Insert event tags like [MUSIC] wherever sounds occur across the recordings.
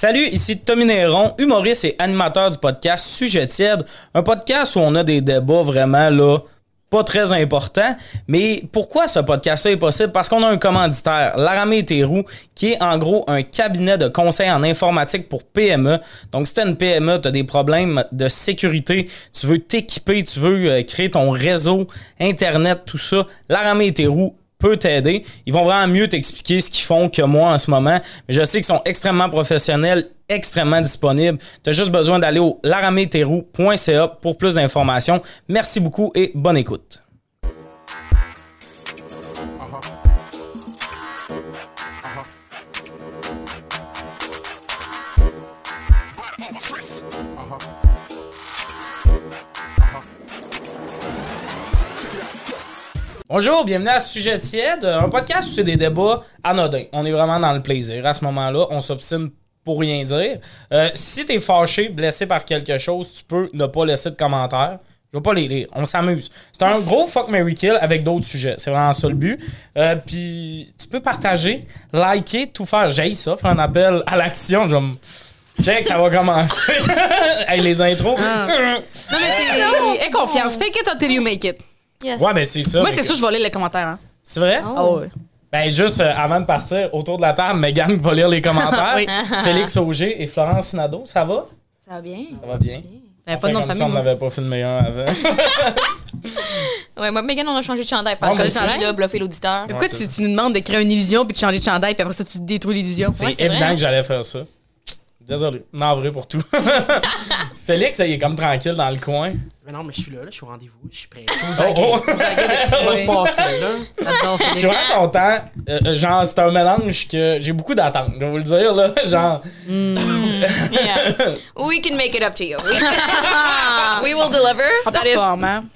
Salut, ici Tommy Néron, humoriste et animateur du podcast Sujet tiède, un podcast où on a des débats vraiment là pas très importants. Mais pourquoi ce podcast-là est possible? Parce qu'on a un commanditaire, Laramé Théroux, qui est en gros un cabinet de conseil en informatique pour PME. Donc, si tu une PME, tu as des problèmes de sécurité, tu veux t'équiper, tu veux euh, créer ton réseau, Internet, tout ça, Laramé Théroux peut t'aider. Ils vont vraiment mieux t'expliquer ce qu'ils font que moi en ce moment. Mais je sais qu'ils sont extrêmement professionnels, extrêmement disponibles. Tu as juste besoin d'aller au larameterou.ca pour plus d'informations. Merci beaucoup et bonne écoute. Bonjour, bienvenue à Sujet tiède, un podcast où c'est des débats anodins. On est vraiment dans le plaisir. À ce moment-là, on s'obstine pour rien dire. Euh, si t'es fâché, blessé par quelque chose, tu peux ne pas laisser de commentaires. Je vais pas les lire. On s'amuse. C'est un gros fuck Mary Kill avec d'autres sujets. C'est vraiment ça le but. Euh, Puis tu peux partager, liker, tout faire. J'ai ça, faire un appel à l'action. Je vais me- Check, ça va commencer. [LAUGHS] hey, les intros. Non, mais c'est. Aie confiance. Fake it until you make it. Yes. Ouais, mais c'est ça. Moi, mais c'est que- sûr, je vais lire les commentaires. Hein. C'est vrai? Ah ouais. Ben, juste euh, avant de partir, autour de la table, Megan va lire les commentaires. [LAUGHS] Oui. [LAUGHS] Félix Auger et Florence Sinado, ça va? Ça va bien? Ça va bien. T'avais pas de nom de Comme on moi. n'avait pas filmé un avant. [LAUGHS] Ouais, moi, Megan, on a changé de chandail. Fait Ah, que moi je aussi. suis là, bluffer l'auditeur. Mais pourquoi Ouais, tu, tu nous demandes de créer une illusion puis de changer de chandail puis après ça, tu détruis l'illusion? C'est Ouais, c'est évident vrai. que j'allais faire ça. Désolé. Navré pour tout. [LAUGHS] Félix, il est comme tranquille dans le coin. Mais non, mais je suis là, là, je suis au rendez-vous, je suis prêt. Oh, oh. Je vous aguette de ce qui va se [LAUGHS] passer, là? J'adore Je suis vraiment content. Euh, euh, genre, c'est un mélange que j'ai beaucoup d'attentes. Je vais vous le dire, là. [LAUGHS] Genre, Yeah. We can make it up to you. We, we will deliver. That is-?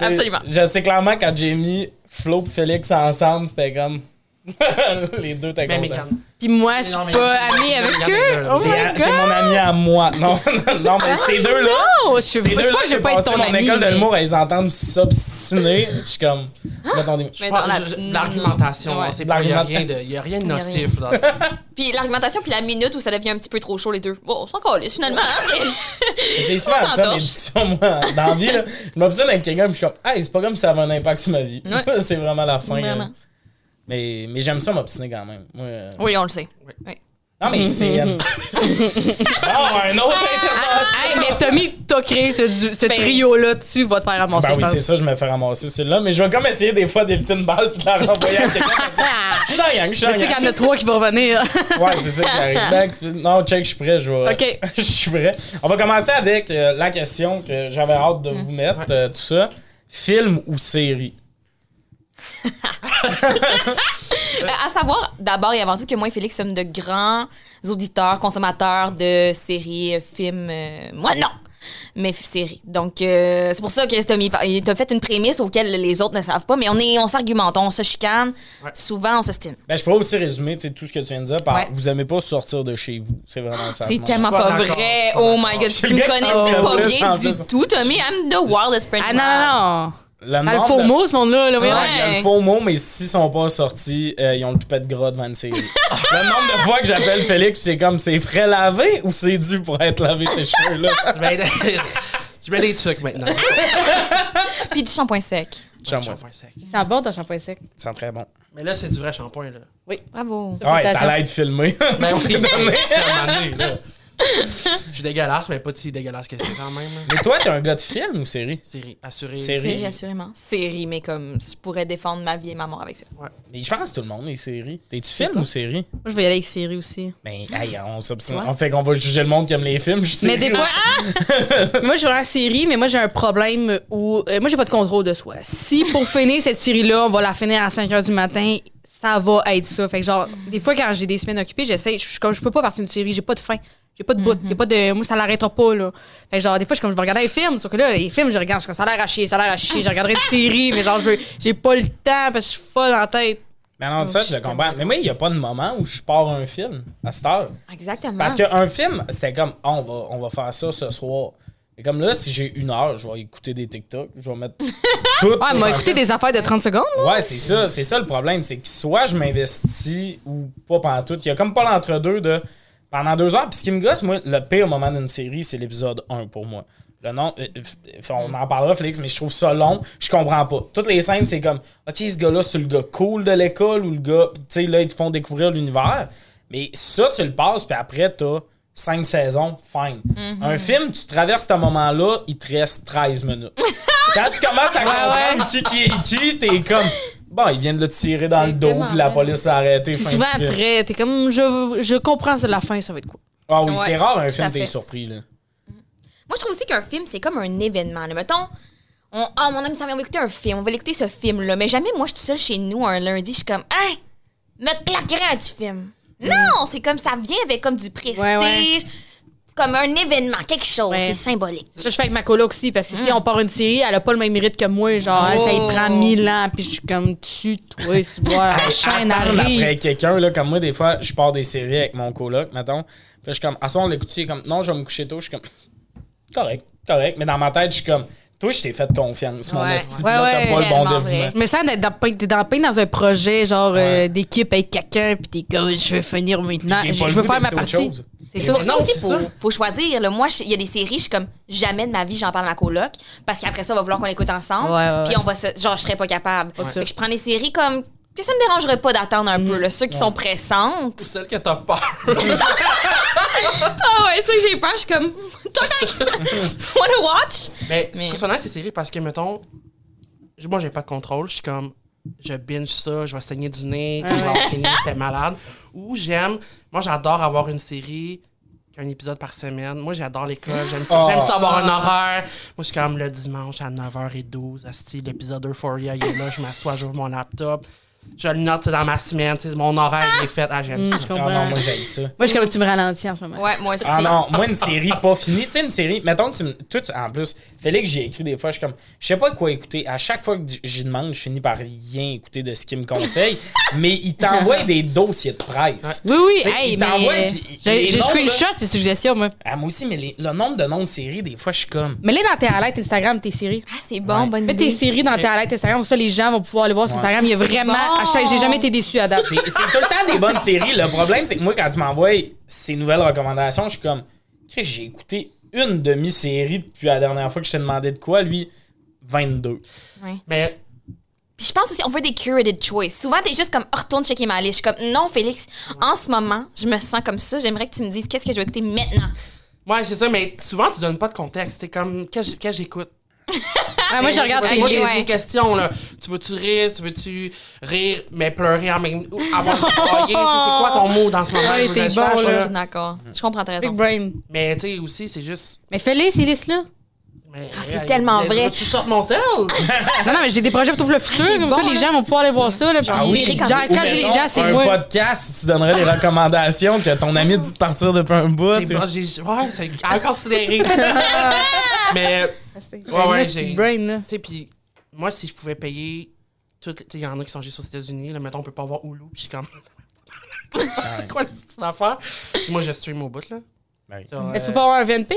Absolument. Je sais clairement quand j'ai mis Flo et Félix ensemble, c'était comme. les deux, t'es contents. Megan. Puis moi, je suis Non, pas amie avec eux. Oh T'es my t'es mon god! ami à moi. Non, [LAUGHS] non, mais ces deux-là. Oh, je suis pas que je veux pas être ton mon ami. école de l'humour, elles entendent s'obstiner. Je suis comme. Je- je- L'argumentation, Ouais. c'est pas, il y a rien de, il y a rien de Y a nocif, là. [LAUGHS] Puis l'argumentation, puis la minute où ça devient un petit peu trop chaud, les deux. Bon, c'est encore lisse, finalement. hein, c'est- C'est souvent ça, mes discussions, moi, dans la vie. Là. Je m'obstine avec quelqu'un, puis je suis comme, hey, c'est pas comme si ça avait un impact sur ma vie. [LAUGHS] C'est vraiment la fin. Mais, mais j'aime ça m'obstiner quand même. Moi, euh, Oui, on le sait. Oui. Non, mais c'est. euh, [LAUGHS] bon, un autre intervention. Hey, mais Tommy, t'as créé ce, du- ce Ben- trio-là, tu vas te faire ramasser, Ben je oui, pense. c'est ça, je me fais ramasser celui-là. Mais je vais comme essayer des fois d'éviter une balle puis de la renvoyer à quelqu'un. [LAUGHS] Je suis dans la gang, je suis dans Mais la tu sais qu'il y en a trois qui vont revenir. Ouais, c'est ça qui arrive. [LAUGHS] Ben, non, check, je suis prêt. Je vais... OK. je suis prêt. On va commencer avec euh, la question que j'avais hâte de vous mettre, euh, tout ça. Film ou série? Euh, à savoir, d'abord et avant tout, que moi et Félix sommes de grands auditeurs, consommateurs de séries, films. euh, moi, non! Mais séries. Donc, euh, c'est pour ça que Tommy par- il t'a fait une prémisse auquel les autres ne savent pas, mais on, est, on s'argumente, on se chicane. Ouais. Souvent, on se stine. Ben, je pourrais aussi résumer tout ce que tu viens de dire par Ouais. vous aimez pas sortir de chez vous. C'est vraiment ça. C'est tellement pas vrai. Oh my god, tu le me connais pas bien en du tout, Tommy? I'm the wildest friend. Ah non, non, non. Le Ah, le faux de- mot, ce monde-là. Là, voyons. Ouais, il y a le faux mot, mais s'ils sont pas sortis, euh, ils ont le toupette gras devant une série. le nombre de fois que j'appelle Félix, c'est comme c'est frais lavé ou c'est dû pour être lavé ces cheveux-là? Je mets des- Je mets des trucs maintenant. Puis du shampoing sec. Shampoing. Shampoing sec. C'est bon, ton shampoing sec. Ça sent très bon. Mais là, c'est du vrai shampoing, là. Bravo. Ça, Ouais, félicitations. t'allais être filmé. Ben oui, [LAUGHS] c'est un donné, là. Je suis dégueulasse, mais pas si dégueulasse que c'est quand même. mais toi, t'es un gars de film ou série? Série, assuré. Série. Série, assurément. Série, mais comme je pourrais défendre ma vie et ma mort avec ça. Mais je pense que tout le monde est série. T'es-tu film ou série? Moi, je vais y aller avec série aussi. Ben, hey, on s'obstine. On fait qu'on va juger le monde qui aime les films. je Mais des fois, moi, je suis en série, mais moi, j'ai un problème où. euh, moi, j'ai pas de contrôle de soi. Si pour finir cette série-là, on va la finir à 5 h du matin, ça va être ça. Fait que, genre, des fois, quand j'ai des semaines occupées, j'essaie. Je suis comme, je peux pas partir d'une série, j'ai pas de fin. J'ai pas de bout. A pas de. Moi, ça l'arrêtera pas, là. Fait que, genre, des fois, je suis comme, je vais regarder les films. Sauf que là, les films, je regarde, je suis comme, ça a l'air à chier, ça a l'air à chier. Je regarderai une série, mais genre, j'ai pas le temps parce que je suis folle en tête. Mais non, ça, je le comprends. Mais moi, il n'y a pas de moment où je pars un film à cette heure. Exactement. Parce qu'un film, c'était comme, Ah, on, va, on va faire ça ce soir. Et comme là, si j'ai une heure, je vais écouter des TikTok, je vais mettre [LAUGHS] tout. Ouais, m'a écouté des affaires de 30 secondes. Ouais, c'est ça, c'est ça le problème, c'est que soit je m'investis ou pas pendant tout. Il y a comme pas l'entre-deux de pendant deux heures. Puis ce qui me gosse, moi, le pire moment d'une série, c'est l'épisode 1 pour moi. Le nom, euh, f- on en parlera, Félix, mais je trouve ça long. Je comprends pas. Toutes les scènes, c'est comme, OK, ce gars-là, c'est le gars cool de l'école ou le gars, tu sais, là, ils te font découvrir l'univers. Mais ça, tu le passes, puis après, t'as cinq saisons, fine. Un film, tu traverses ce moment-là, il te reste 13 minutes. [LAUGHS] Quand tu commences à comprendre qui, qui est qui, t'es comme, bon, il vient de le tirer dans le dos, puis la police a arrêté. C'est souvent du film. très. T'es comme. Je, je comprends c'est la fin, ça va être quoi. Ah oui, Ouais, c'est rare un film, à t'es surpris, là. Moi, je trouve aussi qu'un film, c'est comme un événement. là. Mettons, on, ah, mon ami, ça vient, on va écouter un film, on va l'écouter ce film-là. Mais jamais, moi, je suis toute seule chez nous un lundi, je suis comme, hein, me claquerait un petit film. Non, c'est comme ça vient avec comme du prestige, Ouais, ouais. Comme un événement, quelque chose. Ouais. C'est symbolique. Ça, je fais avec ma coloc aussi, parce que si on part une série, elle a pas le même mérite que moi. Genre, ça y Oh. prend mille ans, puis je suis comme, tu, toi, tu vois, la [LAUGHS] chaîne arrive. après quelqu'un, là, comme moi, des fois, je pars des séries avec mon coloc, mettons. Puis là, je suis comme, à ce moment, on l'écoute, il est comme, non, je vais me coucher tôt. Je suis comme, correct, correct. Mais dans ma tête, je suis comme, toi, je t'ai fait confiance, mon Ouais. esti. Ouais, là, ouais, t'as pas le bon dévouement. me sens d'être dans, dans, un projet, genre, euh, d'équipe avec quelqu'un, puis t'es comme, je veux finir maintenant. Je, veux faire ma partie. chose. C'est ça. pour ça non, aussi, faut, ça. faut choisir. là. Moi, il y a des séries, je suis comme, jamais de ma vie, j'en parle à ma coloc, parce qu'après ça, on va vouloir qu'on l'écoute ensemble. Ouais, ouais, Puis on va se, genre, je serais pas capable. Fait que je prends des séries comme, que ça me dérangerait pas d'attendre un peu, là, ceux qui sont pressantes. Celle que t'as peur. [LAUGHS] Ah ouais, ça que j'ai peur, je suis comme, [LAUGHS] [LAUGHS] wanna watch? Mais, Mais- ce que c'est nice, ces séries, parce que, mettons, moi, j'ai pas de contrôle. Je suis comme, je binge ça, je vais saigner du nez, quand je vais avoir fini, j'étais malade. Ou j'aime, moi, j'adore avoir une série qu'un épisode par semaine. Moi, j'adore l'école, j'aime ça, Oh. j'aime ça avoir un horaire. Moi, je suis comme le dimanche à 9h12, asti, l'épisode Euphoria, il est là, je m'assois, j'ouvre mon laptop. Je le note dans ma semaine, tu sais, mon horaire il est fait. Ah, j'aime Mm, ça. Ah non, moi, j'ai ça. Moi, je suis comme, tu me ralentis en ce moment. Ouais, moi aussi. Ah non, moi, une série pas finie. Tu sais, une série, mettons que tu me. Toi, tu- en plus, Félix, j'ai écrit des fois, je suis comme, je sais pas quoi écouter. À chaque fois que j'y demande, je finis par rien écouter de ce qu'il me conseille. [LAUGHS] mais il t'envoie des dossiers de presse. Oui, oui, hey, qu'il t'envoie, J'ai les screenshot ces suggestions, moi. Ah, moi aussi, mais les- le nombre de noms de séries, des fois, je suis comme. Mais là, dans tes highlights Instagram, tes séries. Ah, c'est bon, Ouais. bonne Mets idée. tes séries dans tes highlights Instagram, comme ça, les gens vont pouvoir aller voir sur Ouais. Instagram. Il y a vraiment. À chaque- J'ai jamais été déçu à date. C'est c'est tout le temps des bonnes séries. Le problème, c'est que moi, quand tu m'envoies ces nouvelles recommandations, je suis comme, Chris, j'ai écouté une demi-série depuis la dernière fois que je t'ai demandé de quoi, lui, 22. Mais Puis je pense aussi, on veut des curated choice. Souvent, t'es juste comme, oh, retourne checker ma liste. Je suis comme, non, Félix, en ce moment, je me sens comme ça. J'aimerais que tu me dises qu'est-ce que je vais écouter maintenant? Ouais, c'est ça, mais souvent, tu donnes pas de contexte. C'est comme, qu'est-ce que j'écoute? Ah, moi, je regarde tes Moi, j'ai ouais. des questions, là. Tu veux-tu rire? Tu veux-tu rire, mais pleurer en même ou avoir broyé? Tu sais, c'est quoi ton mot dans ce moment? Ouais, t'es bon, là. D'accord. Je comprends ta Big raison. brain. Mais, tu sais, aussi, c'est juste. Mais fais-les, ces listes-là. mais- Ah, c'est tellement mais- vrai. Tu sortes mon sel? [LAUGHS] Non, non, mais j'ai des projets pour le futur. c'est comme bon, ça, les là. gens vont pouvoir aller voir ça. Là, Ah oui. Genre, quand j'ai les gens, c'est un moi. podcast où tu donnerais des recommandations que ton ami dit de partir depuis un bout. C'est bon, j'ai- ouais, c'est à considérer. [LAUGHS] mais, ouais, ouais, C'est j'ai. Brain, là. Tu sais, puis moi, si je pouvais payer toutes les- Tu sais, il y en a qui sont juste aux États-Unis, là, mettons, on peut pas avoir Hulu, puis je suis comme. [LAUGHS] c'est quoi cette affaire? Puis moi, je stream au bout, là. Ouais. Sur, Mais tu euh, peux pas avoir un VNP?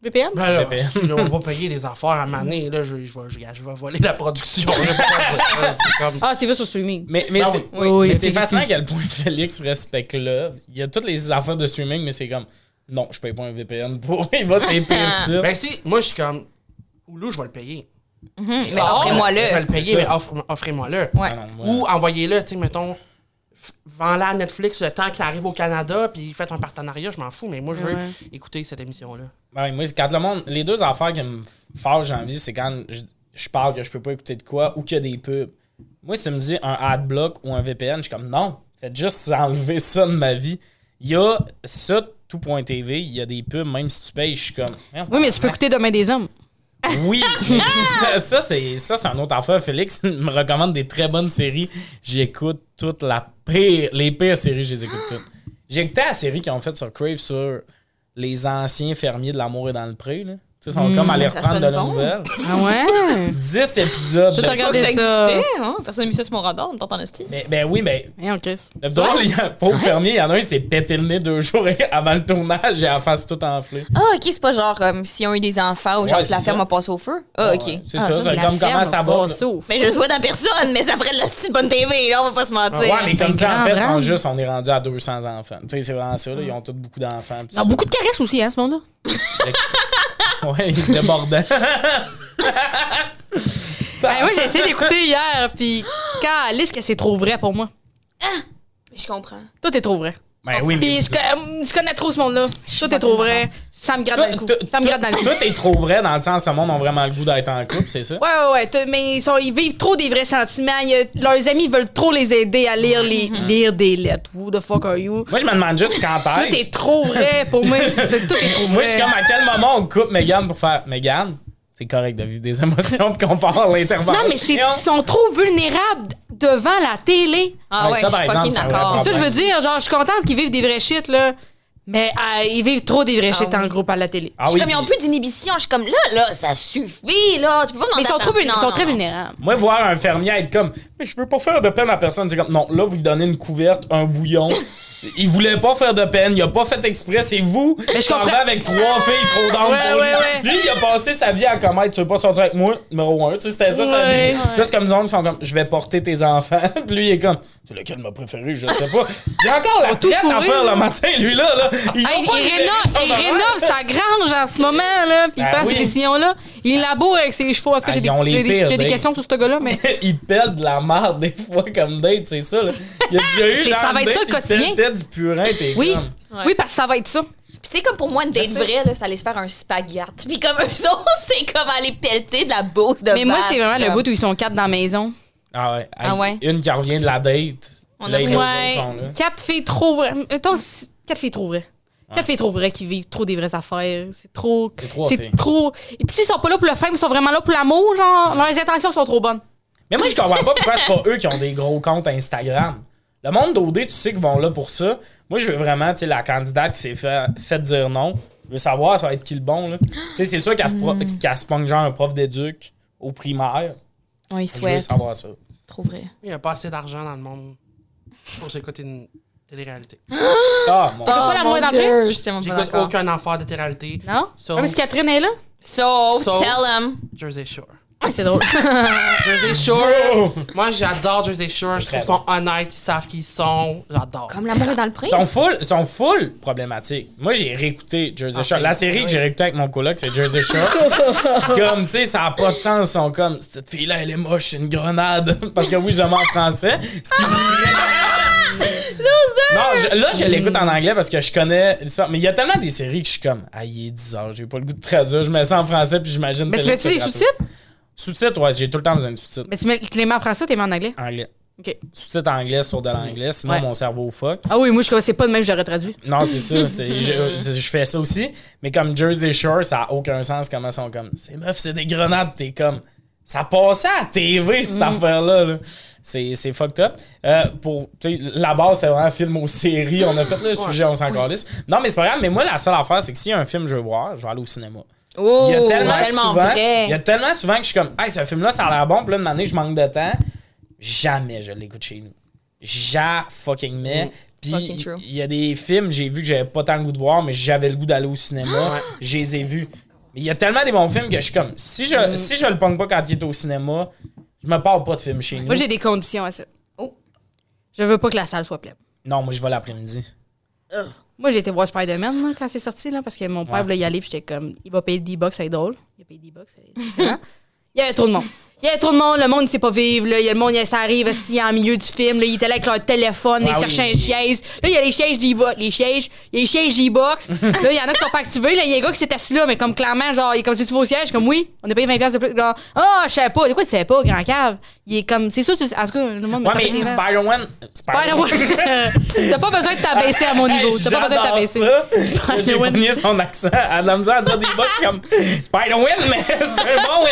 VPN? Ben là, VPN. si, là, on va pas payer des affaires à maner, là, je, je, vais, je, je vais voler la production. là, pourquoi- c'est comme. Ah, c'est vu sur streaming. Mais, mais Ah c'est oui. Oui, oui, mais c'est fascinant à quel point [LAUGHS] Félix respecte là. Il y a toutes les affaires de streaming, mais c'est comme non, je paye pas un VPN pour. [LAUGHS] Il va c'est pire sites. Ben si, moi, je suis comme. Hulu, je vais le payer. Mais Ça, offrez-moi Je vais le. payer, mais offre- offrez-moi-le. Ouais. Ou envoyez-le, tu sais, mettons, vends-la à Netflix le temps qu'il arrive au Canada, puis faites un partenariat, je m'en fous, mais moi, je veux Ouais. écouter cette émission-là. Ouais, moi, c'est quand le monde. Les deux affaires qui me fâchent dans la vie, c'est quand je, je parle que je peux pas écouter de quoi ou qu'il y a des pubs. Moi, si tu me dis un adblock ou un VPN, je suis comme non, faites juste [LAUGHS] enlever ça de ma vie. Il y a ça, tout.tv, il y a des pubs, même si tu payes, je suis comme. Oui, mais tu peux écouter Demain des hommes. Oui, [LAUGHS] ça, ça, c'est ça c'est un autre affaire. Félix [LAUGHS] me recommande des très bonnes séries. J'écoute toute la pire, les pires séries, je les écoute toutes. J'ai écouté la série qu'ils ont faite sur Crave sur les anciens fermiers de l'amour et dans le pré. Là. Tu sais, ils sont comme allés ça reprendre de la bon. nouvelle. Ah ouais? [LAUGHS] 10 épisodes. Tout de- regardé Ça ça. existait, hein? Personne n'a mis ça sur mon radar, on me en esti. Mais, ben oui, mais Voyons, Chris. le drôle, il y a- pauvre fermier, il y en a un, il s'est pété le nez deux jours [LAUGHS] avant le tournage et la face toute enflée. Ah, ok, c'est pas genre comme s'ils ont eu des enfants ou genre Ouais, si la ferme a passé au feu. Ah, ok. Ouais, C'est Ah, ça, c'est comme comment ça va. Mais je souhaite à personne, mais ça ferait de la petite bonne TV, là, on va pas se mentir. Ouais, mais comme ça, en fait, ils sont juste, on est rendu à 200 enfants. Tu sais, c'est vraiment ça, là, ils ont tous beaucoup d'enfants. Ils ont beaucoup de caresses aussi, hein, ce monde-là. [LAUGHS] [LAUGHS] Ouais, ils débordent. [LAUGHS] Ben, moi, j'ai essayé d'écouter hier, puis [GASPS] quand Alice, que c'est trop vrai pour moi. Je comprends. Tout est trop vrai. Ben oui, mais. Puis je, connais- je connais trop ce monde-là. Tout est trop vrai. Ça me gratte dans le cou. Ça me gratte dans le cou. Tout est trop vrai dans le sens que le monde ont vraiment le goût d'être en couple, c'est ça? Ouais, ouais, ouais. Mais ils, sont, ils vivent trop des vrais sentiments. Il y a- leurs amis veulent trop les aider à lire, les, lire des lettres. Who the fuck are you? Moi, je me demande juste quand Tout est-ce. est trop vrai pour moi. c'est- c'est- tout est trop vrai. Moi, je suis comme à quel moment on coupe Megan pour faire Megan, c'est correct de vivre des [LAUGHS] émotions puis qu'on parle l'intervention. Non, mais c'est- ils sont trop vulnérables devant la télé. Ah Ouais, je par suis fucking d'accord. C'est ça, que je veux dire. Genre, je suis contente qu'ils vivent des vrais shit, là. Mais euh, ils vivent trop des vrais shit oui. en groupe à la télé. Ah Je suis oui, comme, ils ont plus d'inhibition. Je suis comme, là, là, ça suffit, là. Tu peux pas Mais ils sont, trop, vul- Non, ils sont non, très non. vulnérables. Moi, voir un fermier être comme, mais je veux pas faire de peine à personne. C'est comme, non, là, vous lui donnez une couverte, un bouillon. Il voulait pas faire de peine, il a pas fait exprès, c'est vous. Mais je comprends. avec trois filles trop Ouais, pour lui. ouais. Lui, il a passé sa vie à commettre, tu veux pas sortir avec moi, numéro un. Tu sais, c'était ça vie. Là, c'est comme nous autres qui sont comme, je vais porter tes enfants. [LAUGHS] Puis lui, il est comme, c'est lequel m'a préféré, je sais pas. Il a encore la tout traite à faire le matin, lui, là. là. Il, Hey, il, rénove, il rénove sa grange en ce moment, là, puis il Ben prend oui. ces décisions-là. Il laboure avec ses chevaux. Cas, Ah, j'ai des, les questions sur ce gars-là, mais [LAUGHS] il pèle de la merde des fois comme date, c'est ça. Là. Il a déjà [LAUGHS] eu ça va être ça, le quotidien. Du purin, t'es oui. Ouais. oui, parce que ça va être ça. Puis c'est comme pour moi, une date vraie, là, ça allait se faire un spaghette. Puis comme eux autres, [LAUGHS] c'est comme aller pelleter de la bourse de Mais moi, c'est vraiment le comme. bout où ils sont quatre dans la maison. Ah ouais. Ah ouais. Une qui revient de la date. On Là, a les autres sont là. quatre filles trop vraies. Mettons, c- quatre filles trop vraies. Quatre filles trop vraies qui vivent trop des vraies affaires. C'est trop. C'est trois C'est filles. trop. Et puis s'ils sont pas là pour le fame, ils sont vraiment là pour l'amour, genre, leurs intentions sont trop bonnes. Mais moi, je comprends pas pourquoi c'est pas eux qui ont des gros comptes Instagram. Le monde d'OD, tu sais qu'ils vont là pour ça. Moi, je veux vraiment, tu sais, la candidate qui s'est fait, fait dire non. Je veux savoir, ça va être qui le bon, là. [GASPS] tu sais, c'est sûr qu'elle se, qu'elle se pogne genre un prof d'éduc au primaire. On y Je veux souhaite. savoir ça. Trop vrai. Il n'y a pas assez d'argent dans le monde pour s'écouter une télé-réalité. [GASPS] Ah, mon T'as pas la moindre entrée? je tellement pas J'écoute aucun affaire de télé-réalité. Non? So- Ah, mais si Catherine est là? So, So- tell them. Jersey Shore. C'est drôle. [LAUGHS] Jersey Shore. Moi, j'adore Jersey Shore. Je trouve qu'ils sont honnêtes, ils savent qui ils sont. J'adore. Comme l'amour est dans le prix. Ils sont full, ils sont full problématiques. Moi, j'ai réécouté Jersey Ah, Shore. La série que j'ai réécoutée avec mon coloc, c'est Jersey Shore. [LAUGHS] Puis comme, tu sais, ça n'a pas de sens. Ils sont comme, cette fille-là, elle est moche, c'est une grenade. [LAUGHS] Parce que oui, je en français. Ce qui Non, je- là, je l'écoute en anglais parce que je connais ça. Mais il y a tellement des séries que je suis comme, ah, il est 10 heures, j'ai pas le goût de traduire. Je mets ça en français puis j'imagine. Mais tu mets-tu des sous-titres? Sous-titres, ouais, j'ai tout le temps besoin de sous-titres. Mais tu, mets, tu les mets en français ou tu les mets en anglais? Anglais. OK. Sous-titres anglais sur de l'anglais, sinon Ouais. mon cerveau fuck. Ah oui, moi, je c'est pas de même, j'aurais traduit. Non, c'est ça. [LAUGHS] c'est- je, je fais ça aussi. Mais comme Jersey Shore, ça a aucun sens comment ils sont comme. Ces meufs, c'est des grenades. T'es comme. Ça passait à la TV, cette affaire-là. là. C'est c'est fucked up. Euh, pour, tu sais, la base, c'est vraiment un film aux séries. On a fait le sujet, on s'en calisse. Non, mais c'est pas grave. Mais moi, la seule affaire, c'est que s'il y a un film que je veux voir, je vais aller au cinéma. Oh, Il y a tellement, tellement souvent, vrai. Il y a tellement souvent que je suis comme, hey, ce film-là, ça a l'air bon. Puis là, année, je manque de temps. Jamais je l'écoute chez nous. Ja fucking mais. Puis Fucking true. il y a des films, j'ai vu que j'avais pas tant le goût de voir, mais j'avais le goût d'aller au cinéma. Je les ai vus. Mais il y a tellement des bons films que je suis comme, si je, si je le pogne pas quand il est au cinéma, je me parle pas de film chez nous. Moi, j'ai des conditions à ça. Oh. Je veux pas que la salle soit pleine. Non, moi, je vais l'après-midi. Moi, j'ai été voir Spider-Man là, quand c'est sorti, là, parce que mon père voulait y aller, puis j'étais comme, il va payer le D-Box, c'est drôle. Il a payé le D-Box, c'est [LAUGHS] différent. Il y avait trop de monde. Il y avait trop de monde, le monde ne sait pas vivre. Là. Il y a le monde, il- ça arrive est en milieu du film. Là, il était là avec leur téléphone, Ah ils oui. cherchaient une chaise. Là, il y a les chaises G-Box. Les chaises, il y a les chaises G-Box. [LAUGHS] là, il y en a qui sont pas activés. Là, il y a un gars qui s'est assis là, mais comme clairement, genre, il est comme si tu vas au siège, comme oui, on a payé 20$ de plus. Genre, ah, je savais pas. De quoi tu savais pas, grand cave? Il est comme, c'est sûr, tu, en tout cas, le monde me Ouais, mais nerfs. Spider-Man. Spider-Man. [LAUGHS] T'as pas besoin de t'abaisser à mon niveau. T'as pas besoin de t'abaisser. ça. J'ai Spider-Man. pogné son accent. Elle a de la misère à dire des bugs comme Spider-Man, mais [LAUGHS] c'est un bon euh,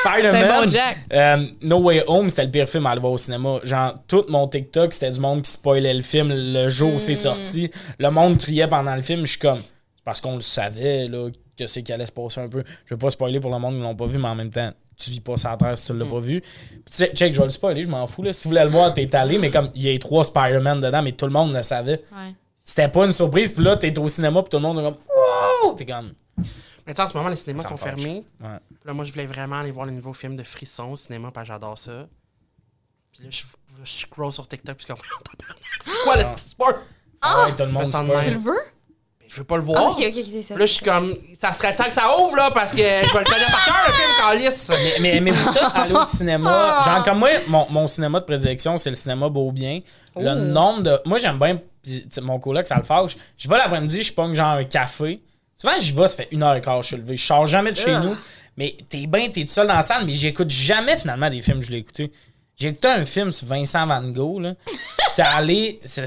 Spider-Man. Jack. Euh, no Way Home, c'était le pire film à aller voir au cinéma. Genre, tout mon TikTok, c'était du monde qui spoilait le film le jour où c'est sorti. Le monde criait pendant le film. Je suis comme, c'est parce qu'on le savait, là, que c'est qui allait se passer un peu. Je veux pas spoiler pour le monde qui l'ont pas vu, mais en même temps, tu vis pas sur la terre si tu l'as pas vu. Puis, tu sais, check, je vais le spoiler, je m'en fous. Là. Si vous voulez le voir, t'es allé, mais comme il y a trois Spider-Man dedans, mais tout le monde le savait. Ouais. C'était pas une surprise, puis là, t'es au cinéma, puis tout le monde est comme Wow! T'es comme. Mais tu sais, en ce moment, les cinémas Ça sont fâche. fermés. Ouais. Puis là, moi, je voulais vraiment aller voir le nouveau film de Frisson au cinéma, parce que j'adore ça. Puis là, je, je scroll sur TikTok, puis je suis comme, Tabarnak, [LAUGHS] c'est quoi le sport? Ah! ouais, tout le monde. Tu le veux? Mais je veux pas le Ah, voir. ok, ok, ok, c'est ça. Là, je suis comme, ça serait temps que ça ouvre, là, parce que je vais le connaître par cœur, le film, Calice. Mais, mais aimez-vous ça, aller au cinéma? Genre, comme moi, mon, mon cinéma de prédilection, c'est le cinéma Beaubien. Le nombre de. Moi, j'aime bien. pis, mon coloc, ça le fâche. Je vais l'après-midi, je pogne genre un café. Souvent, j'y vais, ça fait une heure et quart, je suis levé. Je sors jamais de chez nous. Mais t'es bien, t'es tout seul dans la salle, mais j'écoute jamais finalement des films que je l'ai écouté. J'ai écouté un film sur Vincent Van Gogh. là. [LAUGHS] J'étais allé. C'est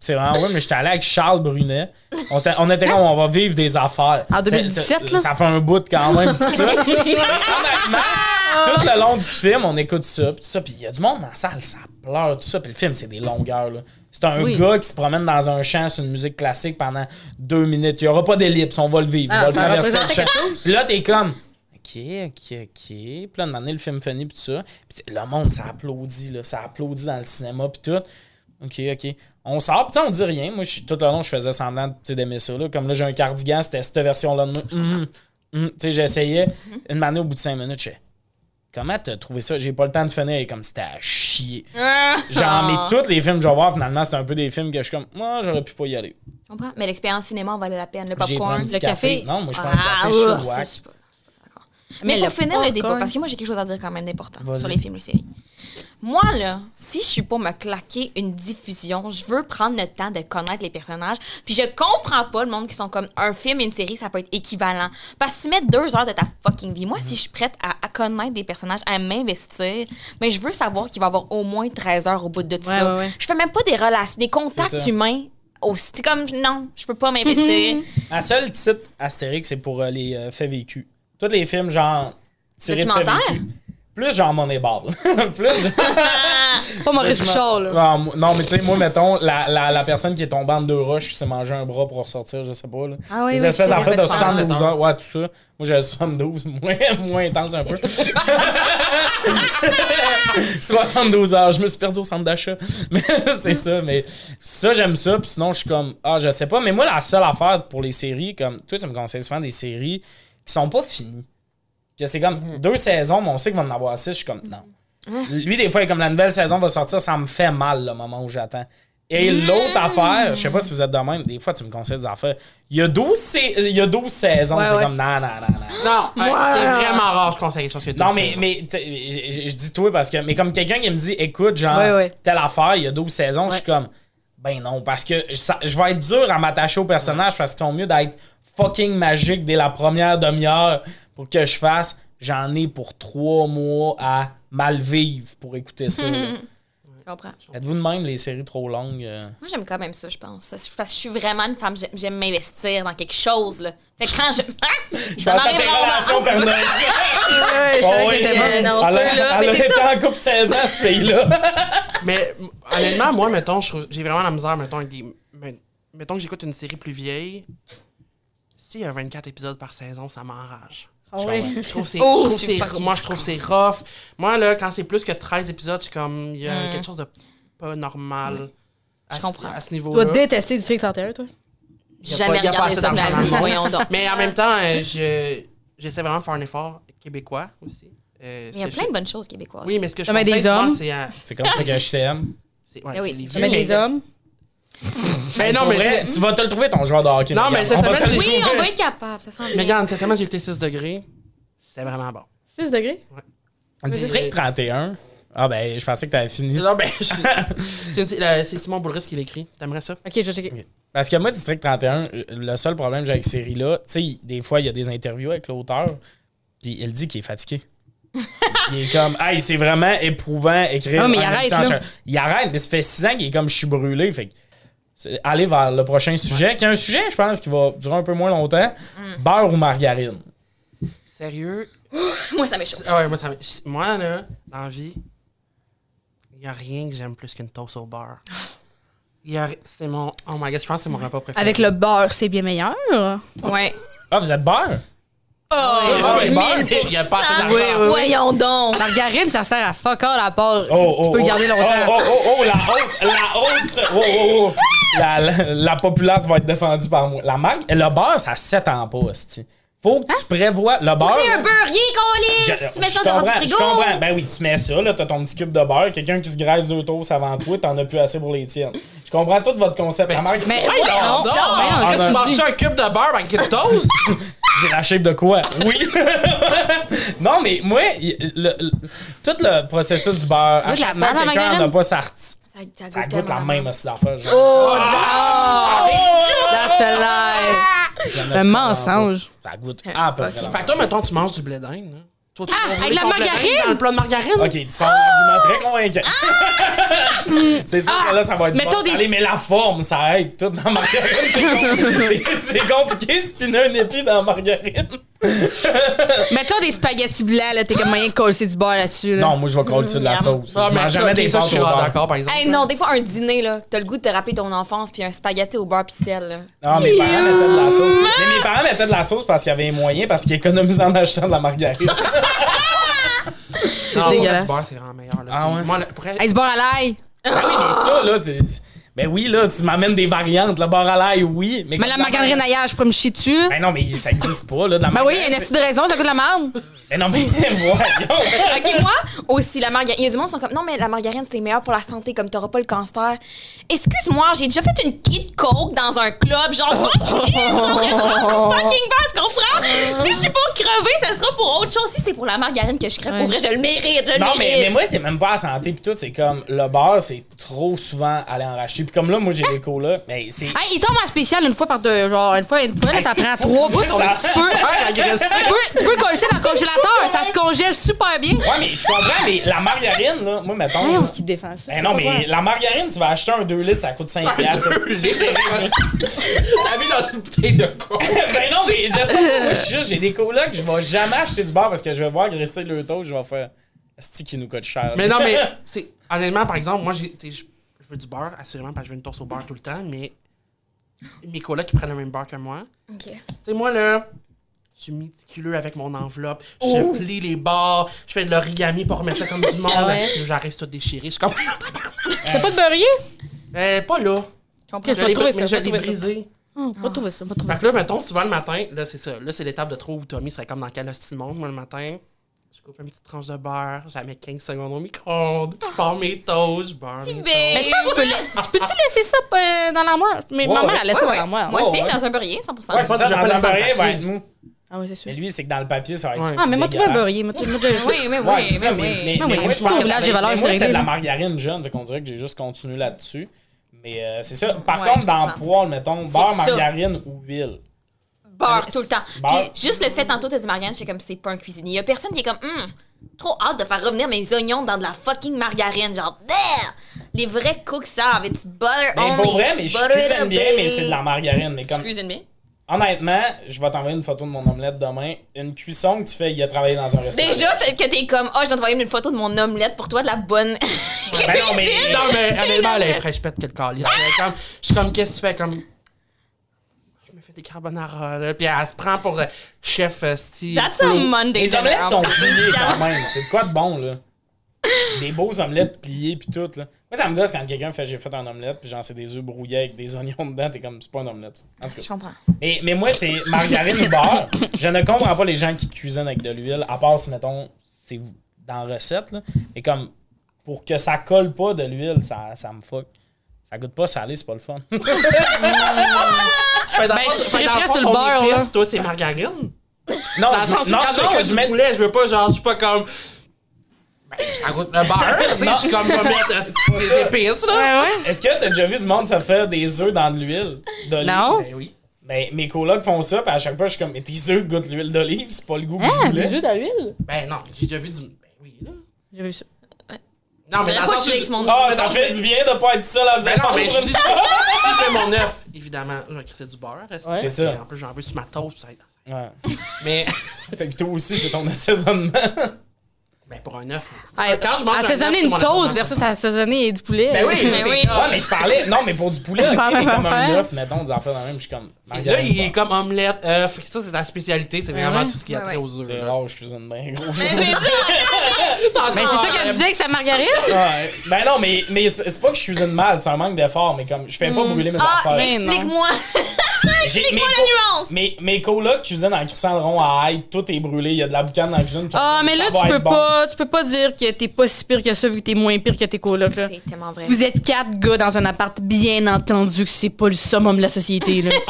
c'est vraiment ouais, mais j'étais allé avec Charles Brunet. On était, on était comme on va vivre des affaires. En C'est- 2017, c'est- là? Ça fait un bout quand même, tout ça. [LAUGHS] Mais honnêtement, tout le long du film, on écoute ça, pis tout ça, puis il y a du monde dans la salle, ça pleure, tout ça, puis le film, c'est des longueurs, là. C'est un Oui. gars qui se promène dans un champ sur une musique classique pendant deux minutes. Il n'y aura pas d'ellipse, on va le vivre. Ah, on va ça le traverser le champ. Puis là, t'es comme, OK, OK, OK. Puis là, de donné, le film finit, puis tout ça. Puis le monde, ça applaudit, là. Ça applaudit dans le cinéma, puis tout. OK, OK. On sort, puis on dit rien. Moi, tout le long, je faisais semblant d'aimer ça, là. Comme là, j'ai un cardigan, c'était cette version-là de moi. Hum, hum. Tu sais, j'essayais. Une année, au bout de cinq minutes, je Comment t'as trouvé ça? J'ai pas le temps de finir, et comme c'était à chier. Genre, mais tous les films que je vais voir, finalement, c'est un peu des films que je suis comme, moi, j'aurais pu pas y aller. Je comprends. Mais l'expérience cinéma valait la peine. Le popcorn, le café. café. Non, moi, je prends Ah, un café je suis. Mais, Mais pour le finir le débat, parce que moi j'ai quelque chose à dire quand même d'important sur les films et les séries. Moi là, si je suis pour me claquer une diffusion, je veux prendre le temps de connaître les personnages. Puis je comprends pas le monde qui sont comme un film et une série, ça peut être équivalent. Parce que tu mets deux heures de ta fucking vie. Moi, si je suis prête à, à connaître des personnages, à m'investir, mais je veux savoir qu'il va y avoir au moins 13 heures au bout de tout Ouais, ça. ouais, ouais. Je fais même pas des relations, des contacts humains. Aussi. C'est comme non, je peux pas m'investir. [LAUGHS] La seule titre Astérix, c'est pour euh, les euh, faits vécus. Tous les films, genre, Documentaire? Plus genre Moneyball. [LAUGHS] Plus genre... [LAUGHS] Pas Maurice Richard, là. Non, mais tu sais, moi, mettons, la, la, la personne qui est tombée en deux roches, qui s'est mangé un bras pour ressortir, je sais pas. Là. Ah oui, Des oui, espèces d'affaires de sais, 72 77 heures. Ouais, tout ça. Moi, j'avais 72, [LAUGHS] moins, moins intense un peu. 72 heures, je me suis perdu au centre d'achat. Mais c'est ça, mais ça, j'aime ça. Puis sinon, je suis comme, ah, je sais pas. Mais moi, la seule affaire pour les séries, comme, toi, tu me conseilles souvent des séries qui sont pas finies. Que c'est comme deux saisons, mais on sait qu'il va en avoir six. Je suis comme, non. Lui, des fois, il est comme la nouvelle saison va sortir, ça me fait mal le moment où j'attends. Et l'autre affaire, je sais pas si vous êtes de même, des fois, tu me conseilles des affaires. Il y a 12, sa- il y a 12 saisons, Ouais, c'est ouais. comme, non, non, non, non. Non, ouais, c'est vraiment rare, je conseille quelque chose que Non, tu mais, mais je, dis toi parce que, mais comme quelqu'un qui me dit, écoute, genre, Ouais, ouais. telle affaire, il y a 12 saisons, je suis comme, ben non, parce que ça- je vais être dur à m'attacher au personnage parce qu'ils sont mieux d'être fucking magique dès la première demi-heure pour que je fasse. J'en ai pour trois mois à mal vivre pour écouter ça. là. [LAUGHS] Je comprends. Êtes-vous de même les séries trop longues? euh? Moi, j'aime quand même ça, je pense. Ça, c'est Parce que je suis vraiment une femme, j'aime- j'aime m'investir dans quelque chose, là. Fait que quand je. [LAUGHS] Je ça pense à m'arrive tes rarement. relations personnelles. [LAUGHS] Ouais, c'est vrai oui, que t'es bonne. non, elle a, ceux-là, mais elle a c'est été ça. en couple 16 ans, ce pays-là. Mais m- honnêtement, moi, mettons, je trouve- j'ai vraiment la misère, mettons, avec des. me- Mettons que j'écoute une série plus vieille. S'il y a 24 épisodes par saison, ça m'enrage. Ah. Je trouve c'est, [LAUGHS] Oh, je trouve c'est- moi, je trouve que c'est rough. Moi, là, quand c'est plus que 13 épisodes, je suis comme, il y a Mm. quelque chose de pas normal à, Je ce- comprends. à ce Tu niveau-là. dois détester District 31, toi? Jamais pas- regardé ça de ma vie. Voyons donc. Mais en même temps, euh, je, j'essaie vraiment de faire un effort québécois aussi. Euh, Il y a plein je- de bonnes choses québécoises. Oui, mais ce que je conseille des souvent, hommes. c'est... euh, C'est comme ça que je t'aime. c'est ouais, Ah oui. Mais des hommes. [LAUGHS] Mais non, mais... vrai, tu vas te le trouver ton joueur de hockey. Non, mais cette semaine, Oui, on va être capable, ça sent Mais regarde, cette semaine, j'ai écouté 6 degrés. C'était vraiment bon. 6 degrés? District 31. Ah ben, je pensais que t'avais fini. Non, ben, je- c'est, [LAUGHS] une- c'est Simon Boulris qui l'écrit. T'aimerais ça? Ok, je vais checker. Parce que moi, District 31, euh, le seul problème que j'ai avec cette série-là, tu sais, des fois, il y a des interviews avec l'auteur, puis il dit qu'il est fatigué. [LAUGHS] il est comme, hey, c'est vraiment éprouvant écrire. Ah, mais il arrête, là. Il arrête, mais ça fait six ans qu'il est comme, je suis brûlé. Fait aller vers le prochain sujet, qui est un sujet, je pense, qui va durer un peu moins longtemps. Mm. Beurre ou margarine? Sérieux? [GASPS] Moi, ça m'échauffe. Ah ouais, moi, ça moi, là, dans la vie, il n'y a rien que j'aime plus qu'une toast au beurre. [GASPS] A... C'est mon... Oh my God, je pense que c'est mon repas préféré. Avec le beurre, c'est bien meilleur? Ouais. Ah, vous êtes beurre? Ah, mais beurres. il y a pas assez d'argent. Oui, oui, oui. Voyons donc. Margarine, ça sert à fuck all à part. Oh, oh, tu peux le oh. garder longtemps. Oh, oh, oh, oh, la haute, la haute. Oh, oh, oh. La, la, la populace va être défendue par moi. La marque, le beurre, ça s'étend pas, hostie. Faut que tu prévois le beurre. T'es un beurrier! Tu mets je ça dans ton comprends, frigo! je comprends. Ben oui, tu mets ça, là, t'as ton petit cube de beurre. Quelqu'un qui se graisse deux toasts avant toi, t'en as plus assez pour les tiennes. Je comprends tout votre concept. La marque, Mais Ouais, non, non, Qu'est-ce que non. tu manges un cube de beurre avec une toast? [LAUGHS] J'ai la shape de quoi? Oui. [LAUGHS] non, mais moi, y- le- le- tout le processus du beurre, à chaque fois quelqu'un n'a pas sa Ça, ça Ça goûte goûte la même aussi d'affaire. genre. Oh, Ah! that's a lie. J'en ai Un mensonge. Ça goûte à peu près. Fait que toi, mettons, tu manges du blé d'Inde. hein. Toi, tu Ah, avec la margarine? Dans le plat de margarine? Ok, tu sens un argument très convaincant. c'est sûr que là, ça va être du Mettons bon des- mais la forme, ça aide tout dans la margarine. [LAUGHS] C'est com- c'est- C'est compliqué, spinner un épi dans la margarine. [LAUGHS] Mettons des spaghettis blancs, là, t'es comme moyen de coller du beurre là-dessus. Là. Non, moi, je vais coller dessus de la sauce. Ah, je mais mange jamais des suis au beurre. d'accord, par exemple. Hey, non, des fois, un dîner, là, t'as le goût de te rappeler ton enfance, puis un spaghetti au beurre pis sel, là. Non, mes parents mettaient de la sauce. Mais mes parents mettaient de la sauce parce qu'il y avait moyen, parce qu'ils économisaient en achetant de la margarine. [LAUGHS] Non, dégueulasse. du beurre, c'est vraiment meilleur. Là. Ah C'est- ouais? Moi, le- pour être- Hey, du beurre à l'ail. ben oui, mais ça, là, c'est. Ben oui, là, tu m'amènes des variantes. Le beurre à l'ail, oui. Mais, Mais la margarine ailleurs, je pourrais me chier dessus. Ben non, mais ça existe pas, là, de la Ben oui, il y a une astuce de raison, ça goûte la merde. Ben non, mais [LAUGHS] voyons. OK, moi, aussi, la margarine. Il y a du monde qui sont comme, non, mais la margarine, c'est meilleur pour la santé, comme t'auras pas le cancer. Excuse-moi, j'ai déjà fait une kit coke dans un club. Genre, je m'en [LAUGHS] fucking beurre, tu comprends? Si je suis pour crever, ça sera pour autre chose. Si c'est pour la margarine que je crève, pour vrai, je le mérite, je le Non, mais, mais moi, c'est même pas la santé. Puis tout, c'est comme le beurre, c'est trop souvent aller en racheter. Puis comme là, moi, j'ai des colas. Mais c'est. Hey, il tombe en spécial une fois par deux. Genre, une fois, une fois, là, Hey, t'apprends trois bouts. ça. Tu peux, tu peux, tu peux coller ça dans le congélateur. Ça se congèle super bien. Ouais, mais je comprends, mais la margarine, là, moi, mettons. Là, qui défend ça. Ben non, mais la margarine, tu vas acheter un 2 litres, ça coûte 5 piastres. [LAUGHS] La vie dans une bouteille de coke. [LAUGHS] ben non, mais je sais, moi, je suis juste, j'ai des colocs, je vais jamais acheter du beurre parce que je vais voir graisser le taux, je vais faire. C'est qui nous coûte cher. Mais non, mais [LAUGHS] c'est honnêtement, par exemple, moi, j'ai, veux du beurre, assurément, parce que je veux une toast au beurre tout le temps, mais mes collègues qui prennent le même beurre que moi, OK. tu sais, moi, là, je suis méticuleux avec mon enveloppe, je plie les bords, je fais de l'origami pour remettre ça comme du [LAUGHS] monde, Ah ouais? là, j'arrive tout déchiré, je suis comme, [LAUGHS] T'as pas de beurrier? euh, pas là. Comprends, Je l'ai brisé. Hum, Va trouver ça, va trouver Fait que là, mettons, souvent le matin, là, c'est ça. Là, c'est l'étape de trop où Tommy serait comme dans quel monde. Moi, le matin, je coupe une petite tranche de beurre, je la mets 15 secondes au micro-ondes, je pars mes toasts, je beurre mes toasts. Mais je pense que tu peux, la- tu peux-tu laisser ça euh, dans l'armoire? Mais Ouais, ma mère, ouais. elle laisse ça dans l'armoire. Moi aussi, dans un beurrier, 100%. Ouais, c'est ça, J'appelle dans un le beurrier, va être mou. Ah oui, c'est sûr. Mais lui, c'est que dans le papier, ça va être. Ouais. Ah, mais moi, trouver un dégueulasse. beurrier. Moi, moi, je- Oui, mais oui, Ouais, c'est ça, mais mais, oui. mais, Ah mais oui, moi, je pense au village valeurs, c'est c'était de réglé, la là. margarine jeune, fait qu'on dirait que j'ai juste continué là-dessus. Mais euh, c'est ça. Par Ouais, contre, je dans comprends. poêle, mettons, beurre, ça. margarine ou huile. Tout le temps. Puis juste le fait, tantôt, t'as dit margarine, j'étais comme, c'est pas un cuisinier. Il y a personne qui est comme, hum, trop hâte de faire revenir mes oignons dans de la fucking margarine. Genre, Bleh! les vrais cooks savent, it's butter Mais only. pour vrai, mais je cuisine bien, mais c'est de la margarine. Mais comme, Tu cuisines bien? honnêtement, je vais t'envoyer une photo de mon omelette demain. Une cuisson que tu fais, il a travaillé dans un restaurant. Déjà, t'es- que t'es comme, oh, je viens t'envoyer une photo de mon omelette pour toi, de la bonne. [LAUGHS] Ben non, mais. Non, mais honnêtement, elle est fraîche pète que le calice. Je suis comme, qu'est-ce que tu fais? Comme. Je me fais des carbonara, là. Puis elle se prend pour euh, chef euh, Steve. That's a Monday. Les omelettes sont pliées quand même. C'est de quoi de bon, là? Des beaux omelettes pliées puis tout, là. Moi, ça me gosse quand quelqu'un fait j'ai fait un omelette puis genre c'est des œufs brouillés avec des [LAUGHS] oignons dedans. T'es comme, c'est pas un omelette. ça. En tout Je cas. comprends. Mais, mais moi, c'est margarine ou beurre. Je ne comprends pas les gens qui cuisinent avec de l'huile, à part si, mettons, c'est dans la recette, là. Mais comme, pour que ça colle pas de l'huile, ça, ça me fuck. Ça goûte pas salé, c'est pas le fun. [LAUGHS] [LAUGHS] Fait dans Ben, tu fait dans le sur beurre, là. Toi, c'est margarine. non, Dans le sens où non, quand je non, je mets- poulet, je veux pas, genre, je suis pas comme. Ben, ça goûte le beurre. Tu sais, je suis comme, je vais mettre euh, des épices, là. Ouais, ouais. Est-ce que t'as déjà vu du monde se faire des œufs dans de l'huile d'olive? Non. Ben oui. Ben, mes colocs font ça, puis à chaque fois, je suis comme, mais tes œufs goûtent l'huile d'olive, c'est pas le goût que je Ah, voulais. des œufs d'huile? Ben non, j'ai déjà vu du. Ben oui, là. J'ai vu ça. Non, mais dans pas le sens mon Ah, Mais ça fait du bien de pas être seul à se Ben non, mais je dis [LAUGHS] si je fais mon œuf, évidemment, je vais crisser du beurre. C'est ça. Et En plus, j'en veux sur ma toast. ça- Ouais. Mais, [LAUGHS] Fait que toi aussi, c'est ton [LAUGHS] assaisonnement. Ben, pour un œuf. Ouais, Quand je mange un œuf, assaisonner c'est une mon toast versus assaisonner du poulet. Ben oui, Ben mais oui. oui. Ouais, mais je parlais. Non, mais pour du poulet, [LAUGHS] ok, Pas mais comme un œuf, mettons, des affaires dans le même, je suis comme. Là, il est comme omelette, œuf. Ça, c'est ta spécialité. C'est Ouais, vraiment ouais. tout ce qui a Ouais, trait aux œufs. C'est rare, je cuisine bien gros. Mais c'est ça! [LAUGHS] Mais c'est ça qu'elle disait avec sa margarine? Ouais. Ben non, mais, mais c'est c'est pas que je cuisine mal, c'est un manque d'effort, mais comme je fais pas brûler mes Ah, affaires. explique-moi! [LAUGHS] Explique-moi la nuance! Mes, mes colocs cuisinent en crissant le rond à ail, tout est brûlé, il y a de la boucane dans la cuisine. tout- Ah, mais ça là, tu peux bon. Pas, tu peux pas dire que t'es pas si pire que ça vu que t'es moins pire que tes colocs, là. C'est tellement vrai. Vous êtes quatre gars dans un appart, bien entendu que c'est pas le summum de la société, là. [LAUGHS]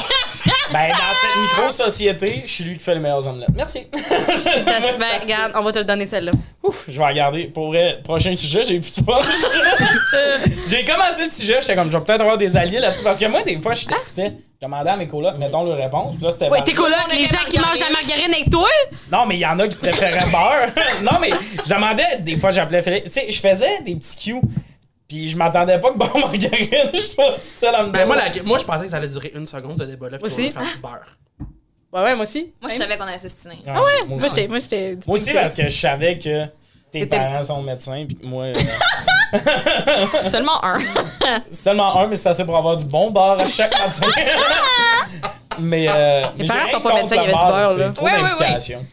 Ben, dans cette micro-société, je suis lui qui fait les meilleures omelettes. Merci. [LAUGHS] Ben, regarde, on va te le donner celle-là. Ouf, je vais regarder. Pour vrai, prochain sujet, j'ai plus de fun. [LAUGHS] j'ai commencé le sujet, j'étais comme, je vais peut-être avoir des alliés là-dessus. Parce que moi, des fois, je testais. Je demandais à mes colocs, mettons leur réponse. Puis là, c'était. Ouais, tes colocs, les gens qui mangent la margarine avec toi? Non, mais il y en a qui préféraient [LAUGHS] beurre. [LAUGHS] non, mais je demandais, des fois, j'appelais Félix. Tu sais, je faisais des petits cues. Puis je m'attendais pas que bon [LAUGHS] margarine, je suis pas seul me Ben, moi, la- moi, je pensais que ça allait durer une seconde, ce débat-là. puis Aussi. faire du beurre. Ouais, ouais, moi aussi. Moi, je savais qu'on allait s'ostiner. Ah ouais? Moi, j'étais. Moi, j'étais. Moi aussi, parce que je savais que tes T'étais- parents sont médecins, puis que moi, euh, [LAUGHS] Seulement un. [LAUGHS] seulement un, mais c'est assez pour avoir du bon beurre à chaque matin. [LAUGHS] mais, euh, mais parents j'ai sont pas médecins, il y avait du beurre, c'est là. Trop Ouais, ouais, d'implication.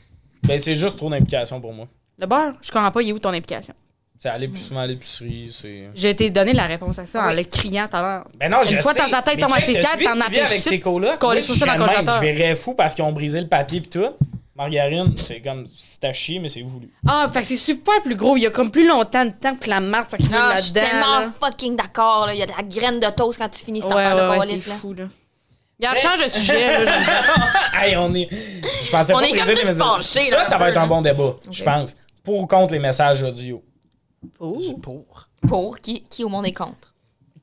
Ben, c'est juste trop d'implication pour moi. Le beurre, je comprends pas, il est où ton implication? C'est aller plus souvent à l'épicerie, c'est. J'ai été donné la réponse à ça en Oui. le criant tout à l'heure. Ben non, je Une fois de sais. temps en temps, il Mais tombe en check, spécial, t'as-tu vu t'en avec ses colocs? collé Moi, sur je ça dans le serais le même. Je congélateur. verrais fou parce qu'ils ont brisé le papier pis tout. Margarine, c'est comme, c'est à chier, mais c'est voulu. Ah, fait que c'est super plus gros. Il y a comme plus longtemps de temps que la marde s'accumule Ah, je suis là-dedans. tellement là. fucking d'accord. là. Il y a de la graine de toast quand tu finis cette Ouais, affaire de ouais, ouais, calice, c'est là. fou, là. Regarde, change de sujet, là. je- [LAUGHS] hey, on est. Je pensais On pas est comme Ça, là, ça un va être un bon débat, je pense. Pour ou contre les messages audio. Oh. Pour. Pour qui, qui au monde est contre?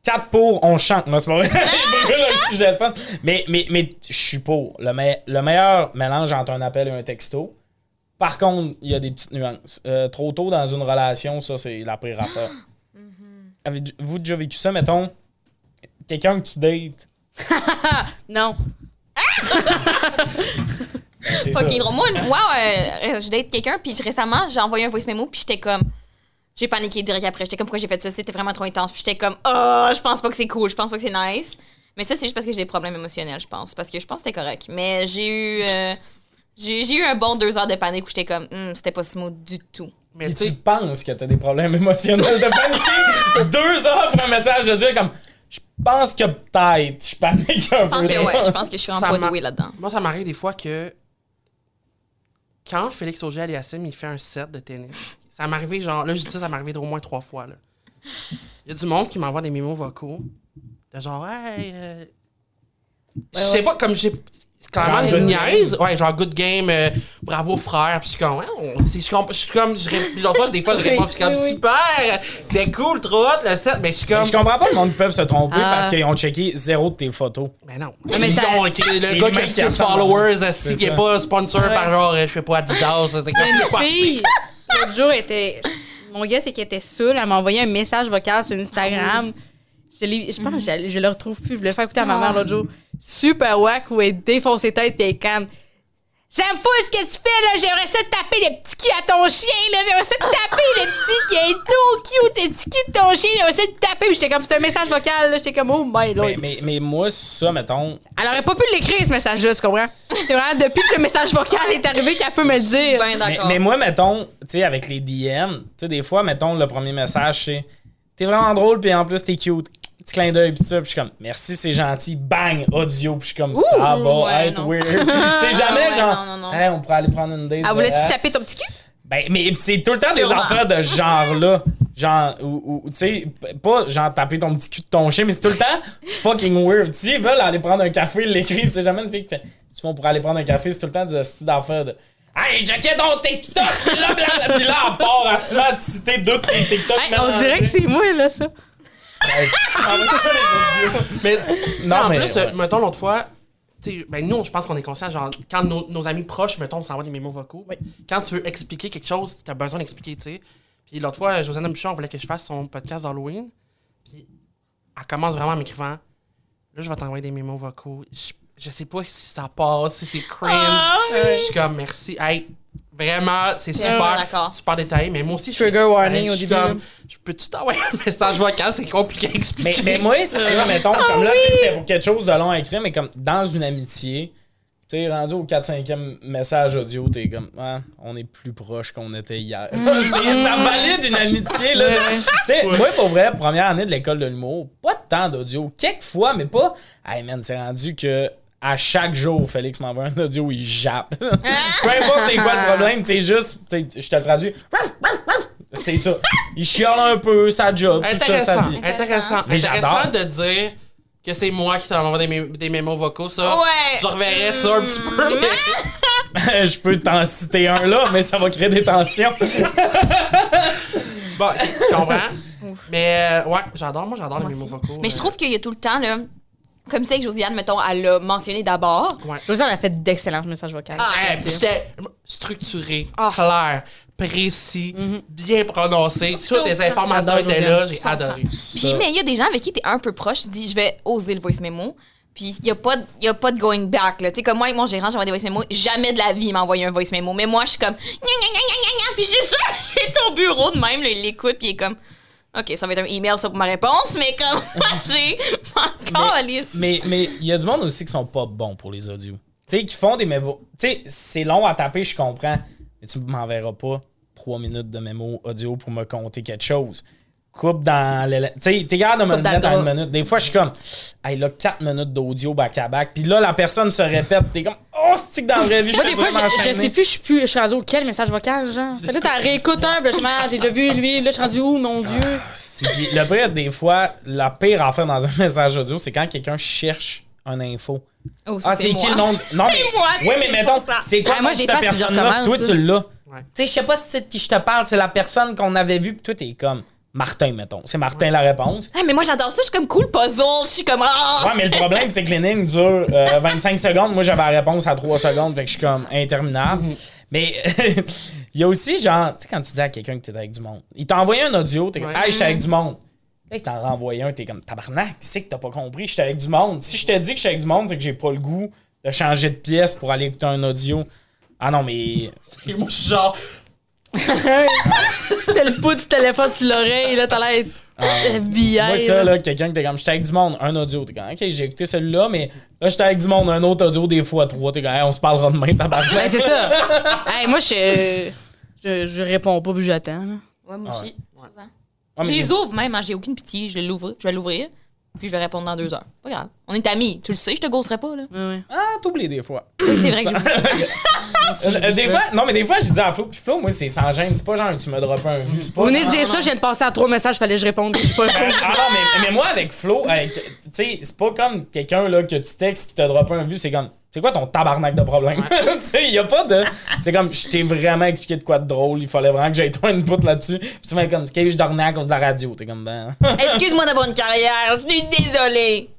4 pour, on chante. Non, c'est pas vrai. [LAUGHS] Un sujet fun. Mais, mais, mais je suis pour. Le, me- le meilleur mélange entre un appel et un texto. Par contre, il y a des petites nuances. Euh, trop tôt dans une relation, ça, c'est la pire affaire. [GASPS] Avez-vous déjà vécu ça, mettons, quelqu'un que tu dates? [LAUGHS] Non. [LAUGHS] Ben, c'est ça. Drôle. Moi, moi euh, je date quelqu'un, puis récemment, j'ai envoyé un voice memo, puis j'étais comme. J'ai paniqué direct après. J'étais comme, pourquoi j'ai fait ça? C'était vraiment trop intense. Puis j'étais comme, oh, je pense pas que c'est cool, je pense pas que c'est nice. Mais ça, c'est juste parce que j'ai des problèmes émotionnels, je pense. Parce que je pense que c'était correct. Mais j'ai eu. euh, j'ai j'ai eu un bon deux heures de panique où j'étais comme, Hum, c'était pas smooth du tout. Mais tu penses que t'as des problèmes [LAUGHS] émotionnels de paniquer? Deux heures pour un message de Dieu comme je pense que peut-être je panique un Je pense peu. que, ouais, je pense que je suis en douée là-dedans. moi, ça m'arrive des fois que quand Félix Auger Aliassime, il fait un set de tennis, ça m'est arrivé, genre, là, je dis ça, ça m'est arrivé au moins trois fois, là. Il y a du monde qui m'envoie des mémos vocaux de genre, hey, euh, je sais pas, comme j'ai. Clairement, Genre une niaise. Ouais, genre good game, euh, bravo frère. Puis je suis comme, ouais, on- je suis comme, je suis comme, je des fois, je réponds, puis je suis comme, super, c'est cool, trop hot, le set. Mais je suis comme, Je comprends pas le monde peuvent se tromper Ah. parce qu'ils ont checké zéro de tes photos. Mais non. mais Ils ça- ont le gars qui a qui 6 ressemblent. followers, C'est assis, qui est ça. pas sponsor Ouais. par genre, je sais pas, Adidas, c'est comme Une fille, l'autre jour, était. Mon gars, c'est qu'elle était saoule. Elle m'a envoyé un message vocal sur Instagram. Je, l'ai- je pense que je, je le retrouve plus. Je voulais faire écouter à ma mère l'autre jour. Super wack où elle défonce ses têtes et elle calme. Ça me fout ce que tu fais, là. J'aimerais ça te taper le petit cul à ton chien, là. J'aimerais ça te taper le petit qui est tout cute, le petit cul de ton chien. J'aimerais ça te taper. Puis j'étais comme, c'est un message vocal, là. J'étais comme, oh my lord. Mais, mais, mais moi, ça, mettons. Elle aurait pas pu l'écrire, ce message-là, tu comprends? C'est vraiment depuis que le message vocal est arrivé qu'elle peut me le dire. Ben Mais, mais moi, mettons, tu sais, avec les DM, tu sais, des fois, mettons, le premier message, c'est T'es vraiment drôle, puis en plus, t'es cute. Petit clin d'œil, puis ça, puis je suis comme Merci, c'est gentil. Bang, audio, puis je suis comme Ça va ouais, être non. weird. [LAUGHS] c'est jamais Ouais, genre non, non. Hey, on pourrait aller prendre une date. Elle voulait-tu de- taper ton petit cul? Ben, mais c'est tout le temps Sûrement. des affaires de ce genre-là. Genre, ou, ou, tu sais, pas genre taper ton petit cul de ton chien, mais c'est tout le temps fucking weird. Tu sais, ils veulent aller prendre un café, ils l'écrivent, c'est jamais une fille qui fait. Tu font pour aller prendre un café, c'est tout le temps des d'affaires de. Hey, checkais ton TikTok! Puis là, blablabla, là, à part, à se citer d'autres tes TikTok. Hey, on dirait que c'est moi, là, ça. Mais, Non, en mais, plus, ouais. euh, mettons, l'autre fois, ben nous, je pense qu'on est conscient, genre, quand nos, nos amis proches, mettons, on s'envoie des mémos vocaux, quand tu veux expliquer quelque chose, tu as besoin d'expliquer, tu sais. Puis l'autre fois, Josiane Bouchon voulait que je fasse son podcast d'Halloween, puis elle commence vraiment en m'écrivant, là, je vais t'envoyer des mémos vocaux, je, je sais pas si ça passe, si c'est cringe. Ah, Je suis comme, merci. Hey, Vraiment, c'est super, super détaillé. Mais moi aussi, je Trigger suis- warning au début, comme, Je peux-tu t'envoyer un message vocal? C'est compliqué à Mais, expliquer. mais moi, c'est mettons, comme là, c'était pour quelque chose de long à écrire, mais comme dans une amitié, tu sais, rendu au 4-5e message audio, t'es comme, ah, on est plus proche qu'on était hier. [LAUGHS] C'est- ça valide une amitié, là. Tu sais, moi, pour vrai, première année de l'école de l'humour, pas de temps d'audio. Quelques fois, mais pas. Hey man, c'est rendu que. À chaque jour, Félix m'envoie un audio où il jappe. [LAUGHS] Peu importe c'est quoi le problème, c'est juste, tu sais, je te le traduis. C'est ça. Il chiale un peu sa job, tout ça, sa Intéressant, vie. intéressant. Mais intéressant j'adore. de dire que c'est moi qui t'envoie des, mé- des mémos vocaux, ça. Ouais. Je reverrais ça un petit peu, mais... [LAUGHS] je peux t'en citer un là, mais ça va créer des tensions. Bon, tu comprends? mais euh, ouais, j'adore, moi j'adore les mémos vocaux. Mais je euh, trouve qu'il y a tout le temps, là, comme c'est que Josiane, mettons, elle l'a mentionné d'abord. Ouais. Josiane a fait d'excellents messages vocaux. Ah, c'était structuré, Ah. clair, précis, bien prononcé. Toutes les informations étaient là, j'ai adoré. Puis, mais il y a des gens avec qui t'es un peu proche, tu dis, je vais oser le voice memo. Puis, il n'y a, pas y a pas de going back. Là. Tu sais, comme moi, avec mon gérant, j'envoie des voice memo. Jamais de la vie, il m'a envoyé un voice memo. Mais moi, je suis comme, gna, gna, gna, gna, gna, gna. Puis, j'ai sûr, il est au bureau de même, là, il l'écoute, puis il est comme, OK, ça va être un email, ça, pour ma réponse, mais comme, [LAUGHS] [LAUGHS] j'ai encore. Mais mais il y a du monde aussi qui sont pas bons pour les audios. Tu sais, qui font des mémos. Tu sais, c'est long à taper, je comprends. Mais tu m'enverras pas trois minutes de mémo audio pour me compter quelque chose. Coupe dans le. Tu sais, t'es capable de me le dans mettre en une minute. Des fois, je suis comme, hey, là, 4 minutes d'audio back à back. Puis là, la personne se répète. T'es comme, oh, c'est que dans la vraie vie, je Moi, suis des fois, je, sais plus, je suis plus, je suis rendu auquel message vocal, genre. Fait là, t'as réécoute un, puis là, ah, j'ai déjà vu lui, là, je suis rendu où, mon Dieu? Que le pire, des fois, la pire affaire dans un [LAUGHS] message audio, c'est quand quelqu'un cherche un info. Oh, Ah, c'est qui moi. le nom? Non, [LAUGHS] mais. C'est moi, Oui, mais mettons, c'est quoi Ah, moi, cette personne-là? Toi, tu l'as. Tu sais, je sais pas si c'est qui je te parle, c'est la personne qu'on avait vue, puis toi, t'es comme Martin, mettons. C'est Martin la réponse. Ah, mais moi, j'adore ça. Je suis comme cool puzzle. Je suis comme, ah, Ouais, mais le problème, c'est que l'énigme dure euh, 25 secondes. Moi, j'avais la réponse à 3 secondes, fait que je suis comme interminable. Mais [LAUGHS] il y a aussi, genre, tu sais, quand tu dis à quelqu'un que t'es avec du monde, il t'a envoyé un audio, t'es comme, Ouais. hey, j'étais avec du monde. Là, il t'en renvoie un, t'es comme, tabarnak, c'est que t'as pas compris, j'étais avec du monde. Si je te dis que j'étais avec du monde, c'est que j'ai pas le goût de changer de pièce pour aller écouter un audio. Ah non, mais. [LAUGHS] Et moi, je suis genre, [LAUGHS] T'as le bout du téléphone sur l'oreille, là, t'as l'air FBI. Ah. [LAUGHS] Moi, ça, là. quelqu'un qui était comme, j'étais avec du monde, un audio. T'es comme, ok, j'ai écouté celui-là, mais là, j'étais avec du monde, un autre audio, des fois trois. T'es comme, Hey, on se parlera demain, tabarnak. Ben, c'est ça. [LAUGHS] hey, moi, je, je, je réponds pas, puis j'attends, là. Ouais, moi aussi. Ouais, Je mais- les ouvre même, hein, j'ai aucune pitié. Je vais l'ouvrir, je vais l'ouvrir, puis je vais répondre dans deux heures. Pas grave. On est amis. Tu le sais, je te ghosterai pas, là. Ouais, ouais. Ah, t'oublies des fois. Oui, c'est vrai que j'ai [LAUGHS] des fois, non, mais des fois, je dis à Flo, puis Flo, moi, c'est sans gêne. C'est pas genre, tu me droppes un vu. C'est pas. Vous venez de dire ça, je viens de passer à trois messages, fallait que je réponde. Pas répondu. Ah non, mais, mais moi, avec Flo, tu sais, c'est pas comme quelqu'un là, que tu textes qui te droppe un vu, c'est comme, c'est quoi ton tabarnak de problème? [LAUGHS] tu sais, y a pas de. C'est comme, je t'ai vraiment expliqué de quoi de drôle, il fallait vraiment que j'aille toi une poutre là-dessus. Puis tu m'as comme, ok, je dormais à cause de la radio. T'es comme, ben. [LAUGHS] Excuse-moi d'avoir une carrière, je suis désolée.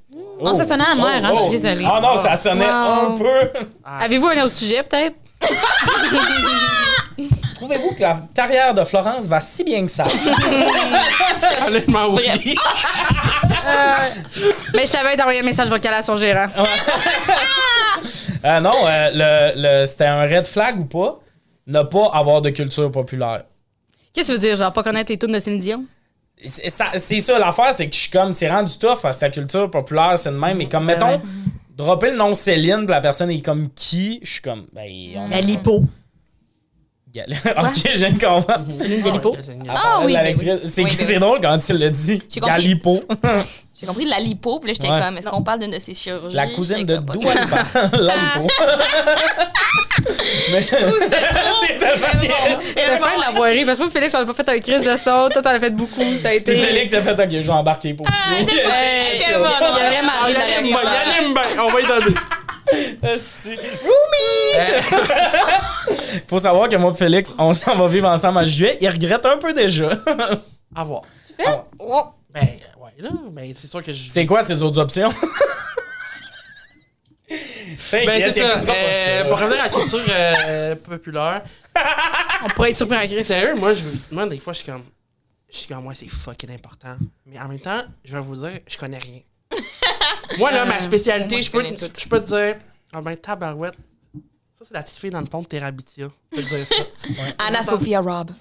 Non, ça sonnait à mère, hein, je suis désolée. Oh non, ça sonnait Wow. un peu. Avez-vous un autre sujet, peut-être? [LAUGHS] Trouvez-vous que la carrière de Florence va si bien que ça? honnêtement, oui. Mais je t'avais envoyé un message vocal à son gérant. Euh, [LAUGHS] non, euh, le, le- c'était un red flag ou pas? Ne pas avoir de culture populaire. Qu'est-ce que tu veux dire, genre, pas connaître les tunes de Céline Dion? C'est ça, c'est ça, l'affaire, c'est que je suis comme, c'est rendu tough parce que la culture populaire, c'est de même. Mais comme, mettons, ouais. dropper le nom Céline, puis la personne est comme qui, je suis comme, ben, on La lipo. [LAUGHS] ok, je viens de comprendre. Céline Galipo. Ah oui, ben C'est ben c'est drôle quand tu le dis. J'ai compris. Galipo. [LAUGHS] J'ai compris de la lipo, puis là, j'étais comme, est-ce qu'on parle d'une de ces chirurgies? La cousine de Dua Lipa. [LAUGHS] La lipo. Mais c'est tellement niaise. C'est la fin de la voirie. Parce que moi, Félix, on a pas fait un crise de son. Toi, t'en as fait beaucoup. T'as été. Félix a fait, ok, je vais embarquer pour petit. C'est il a vraiment ben, on va y donner. Esti. [LAUGHS] Faut savoir que moi Félix, on s'en va vivre ensemble en juillet. Il regrette un peu déjà. À voir. Ah. Oh, Ben, ouais, là, ben, c'est sûr que je. C'est quoi ces autres options? Ben, c'est ça. Euh, pour revenir à la culture euh, populaire, [LAUGHS] On pourrait être surpris en crise. sérieux, moi, je, moi, des fois, je suis comme. Je suis comme, moi, c'est fucking important. Mais en même temps, je vais vous dire, je connais rien. [LAUGHS] moi, là, ma spécialité, Moi, je je peux, je peux te dire, ah ben, tabarouette, Ça, c'est la petite fille dans le pont de Terabithia. Je peux te dire ça. [LAUGHS] Anna Sophia Robb. [LAUGHS]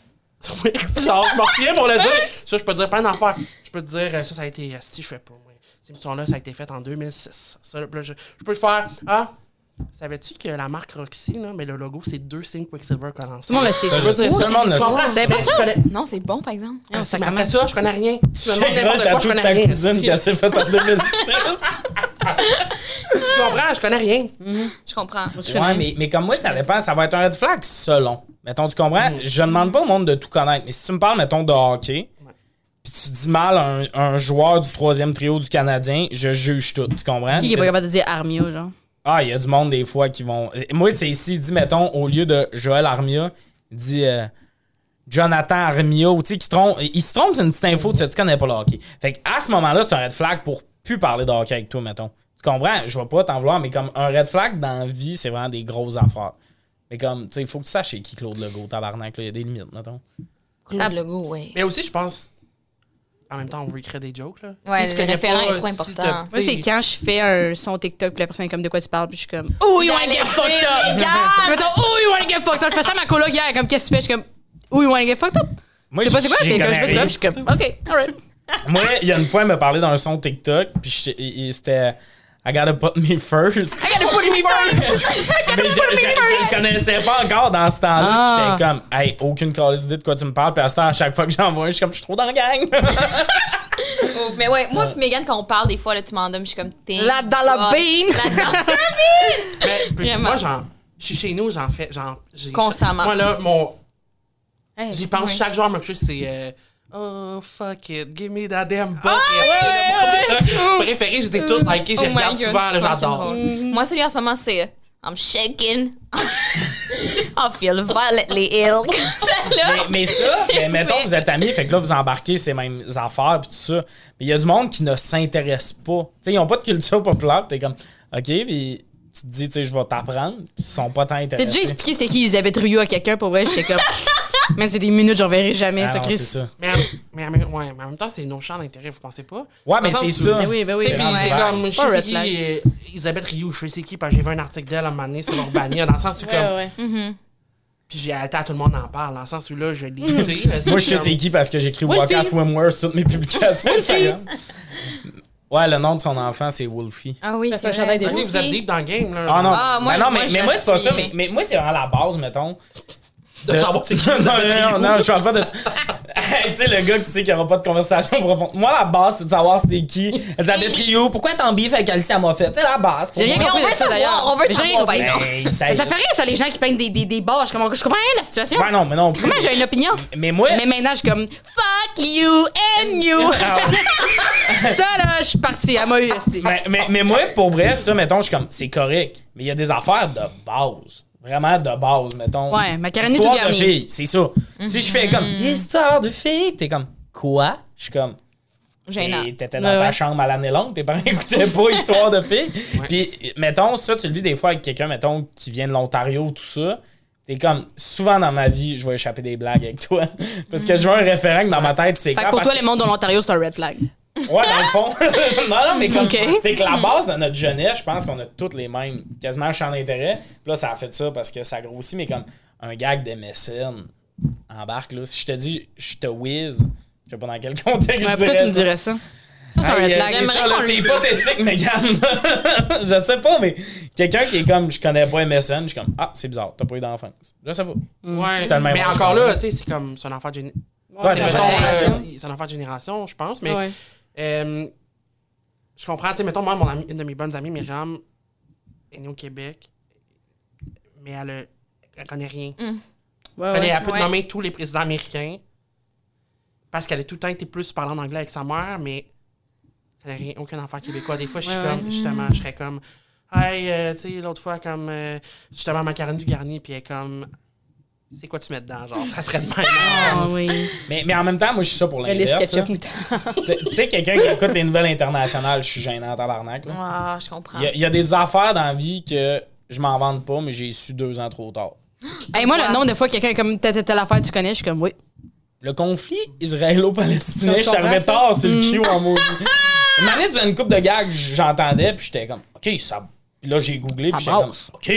Oui, genre, je m'en reviens pour le dire. Ça, je peux te dire plein d'affaires. Je peux te dire, euh, ça, ça a été. euh, Si, je fais pas, moi. Cette émission-là, ça a été faite en 2006. Ça, là, je, je peux te faire. Ah, savais-tu que la marque Roxy, là, mais le logo, c'est deux signes Quicksilver le monde le sait. Ça, ça. je veux dire, tout le monde je. C'est pas Mais ça. je Non, c'est bon, par exemple. Ah, mais après ça, je connais rien. Tu me demandes à quoi, je connais ta rien. cousine Si- qui s'est faite en 2006. [LAUGHS] [LAUGHS] Tu comprends? Je connais rien. Je comprends. Ouais, mais, mais comme moi, ça dépend. Ça va être un red flag selon. Mettons, tu comprends? Je ne demande pas au monde de tout connaître. Mais si tu me parles, mettons, de hockey, puis tu dis mal un, un joueur du troisième trio du Canadien, je juge tout. Tu comprends? Qui est pas capable de dire Armia, genre? Ah, il y a du monde des fois qui vont. Moi, c'est ici, il dit, mettons, au lieu de Joël Armia, il dit euh, Jonathan Armia, ou tu sais, qui trompe. Il se trompe, c'est une petite info, tu sais, tu connais pas le hockey. Fait qu'à ce moment-là, c'est un red flag pour plus parler de hockey avec toi, mettons. Tu comprends? Je vais pas t'en vouloir, mais comme un red flag dans la vie, c'est vraiment des grosses affaires. Mais comme, tu sais, il faut que tu saches qui Claude Legault, tabarnak, là, il y a des limites, mettons. Claude Legault, ouais. Mais aussi, je pense. En même temps, on veut écrire des jokes, là. Ouais, tu le référent est trop si important. t'as- Moi, c'est quand je fais un son TikTok, puis la personne est comme de quoi tu parles, puis je suis comme Oh, you wanna get fucked up! regarde! [LAUGHS] Mettons, Oh, you wanna get fucked up! Je fais ça à ma coloc hier, comme qu'est-ce que tu fais? Je suis comme Oh, you wanna get fucked up? Moi, Je sais pas c'est quoi, puis comme je sais pas, je suis comme Ok, alright. Moi, il y a une fois, il m'a parlé d'un son TikTok, puis je- c'était I gotta put me first. I gotta put me [LAUGHS] first! Mais je, je, je le connaissais pas encore dans ce temps-là. Ah. J'étais comme, hey, aucune calice idée de quoi tu me parles. Puis à ce temps, à chaque fois que j'en vois un, je suis comme, je suis trop dans la gang. [LAUGHS] Ouf, Mais ouais, moi et Megan, quand on parle, des fois, là, tu m'en donnes, je suis comme, t'es. La dans la bean! [LAUGHS] Mais puis Vraiment. moi, j'en. Je suis chez nous, j'en fais. J'ai- Constamment. Moi, là, mon. Hey, J'y pense Ouais. chaque jour à me c'est. euh, Oh, fuck it, give me that damn bucket. ouais, C'est mon TikTok préféré, je les ai toutes likés, je Oh regarde God. souvent, Ouais, j'adore. drôle. Moi, celui en ce moment, c'est euh, I'm shaking. [LAUGHS] I feel violently ill. [LAUGHS] Là. mais, mais ça, mais [LAUGHS] mettons, vous êtes amis, fait que là, vous embarquez ces mêmes affaires, puis tout ça. Mais il y a du monde qui ne s'intéresse pas. Tu sais, ils n'ont pas de culture populaire, t'es comme, OK, puis tu te dis, tu sais, je vais t'apprendre, ils sont pas tant T'as intéressés. déjà expliqué c'était qui Elisabeth Rioux à quelqu'un pour vrai? J'étais comme. Man, c'est des minutes, j'en verrai jamais, Ah ça, non, Chris. c'est ça. Mais, en- mais, ouais, mais en même temps, c'est nos champs d'intérêt, vous pensez pas? Ouais, mais c'est ça. Ben oui, ben oui. C'est puis c'est vraiment comme, je sais qui, euh, Elisabeth Rioux, je sais qui, parce que j'ai vu un article d'elle à un moment donné sur Urbania, dans le sens où, comme, ouais. puis j'ai arrêté à tout le monde en parle, dans le sens où là, je l'ai écouté. Moi, je sais c'est qui parce que j'écris. Waka Swimwear sur toutes mes publications Instagram. Ouais, le nom de son enfant, c'est Wolfie. Ah oui, Ça fait c'est vrai. vous êtes deep dans le game, là. Ah non, Ah, moi- Ben non mais, moi, je mais moi, c'est pas ça. Mais, mais moi, c'est vraiment la base, mettons. De savoir c'est qui [LAUGHS] non, non, non, je parle pas de. [LAUGHS] Hey, tu sais, le gars qui sait qu'il n'y aura pas de conversation profonde. Moi, la base, c'est de savoir c'est qui. Elisabeth Rio. Pourquoi t'en bif avec Alicia Moffett? C'est la base. J'ai rien moi. Mais on compris ça, d'ailleurs. on veut savoir, par exemple. Hey, ça, fait rien, ça, les gens qui peignent des, des, des barres. Je comprends, je comprends rien, la situation. Ouais, non, mais non. Comment j'ai une opinion? Mais moi. Mais maintenant, je suis comme fuck you and you. [LAUGHS] Ah, ça, là, je suis partie. Elle m'a mais, mais, mais moi, pour vrai, ça, mettons, je suis comme, c'est correct. Mais il y a des affaires de base. Vraiment de base, mettons. Ouais, macaroni Histoire tout de garni. filles, c'est ça. Si je fais comme, histoire de filles, t'es comme, quoi? Je suis comme, Gênant. Et T'étais dans Ouais, ta ouais. chambre à l'année longue, tes parents [LAUGHS] écoutaient pas Histoire de filles. Puis, mettons, ça, tu le vis des fois avec quelqu'un, mettons, qui vient de l'Ontario, tout ça. T'es comme, souvent dans ma vie, je vais échapper des blagues avec toi. [LAUGHS] Parce que je veux un référent que dans ma tête, c'est Fait que pour toi, le monde de l'Ontario, c'est un red flag. Ouais, dans le fond. [LAUGHS] non, non, mais comme. C'est que la base de notre jeunesse, je pense qu'on a toutes les mêmes, quasiment champs d'intérêt. Puis là, ça a fait ça parce que ça grossit, mais comme un gag de MSN embarque, là. Si je te dis, je te whiz, je sais pas dans quel contexte Ouais, je pourquoi dirais tu me dirais ça? Ça, Hey, euh, c'est le- hypothétique, Megan. [LAUGHS] je sais pas, mais quelqu'un qui est comme, je connais pas MSN, je suis comme, ah, c'est bizarre, t'as pas eu d'enfance. Je sais pas. Ouais. C'est tellement Mais encore là, tu sais, c'est comme, c'est un enfant de Ouais, mettons, génération. euh, c'est un enfant de génération, je pense, mais Ouais. Euh, je comprends, tu sais, mettons, moi, mon ami, une de mes bonnes amies, Myriam, est née au Québec, mais elle, a- elle connaît rien. Ouais, Elle, ouais. elle peut te Ouais. nommer tous les présidents américains parce qu'elle a tout le temps été plus parlant anglais avec sa mère, mais elle n'a rien, aucun enfant québécois. Des fois, je suis Ouais, comme, justement, je serais comme, hey, euh, tu sais, l'autre fois, comme, euh, justement, macaroni du garni, puis elle est comme, c'est quoi tu mets dedans, genre, ça serait de même. [LAUGHS] Ah oui. Mais, mais en même temps, moi, je suis ça pour l'inverse. [LAUGHS] Tu tu sais, quelqu'un qui écoute les nouvelles internationales, je suis gênant en tabarnak. Ah, je comprends. Il y, a, il y a des affaires dans la vie que je m'en vante pas, mais j'ai su deux ans trop tard. [GASPS] Hey, moi, le nombre de fois que quelqu'un est comme telle, telle, affaire, tu connais, je suis comme oui. Le conflit israélo-palestinien, [LAUGHS] je suis arrivé comprends tard sur le Mm. cul en maudit. Sur une coupe de gags, j'entendais, puis j'étais comme, OK, ça. Puis là, j'ai googlé, puis j'étais comme. OK,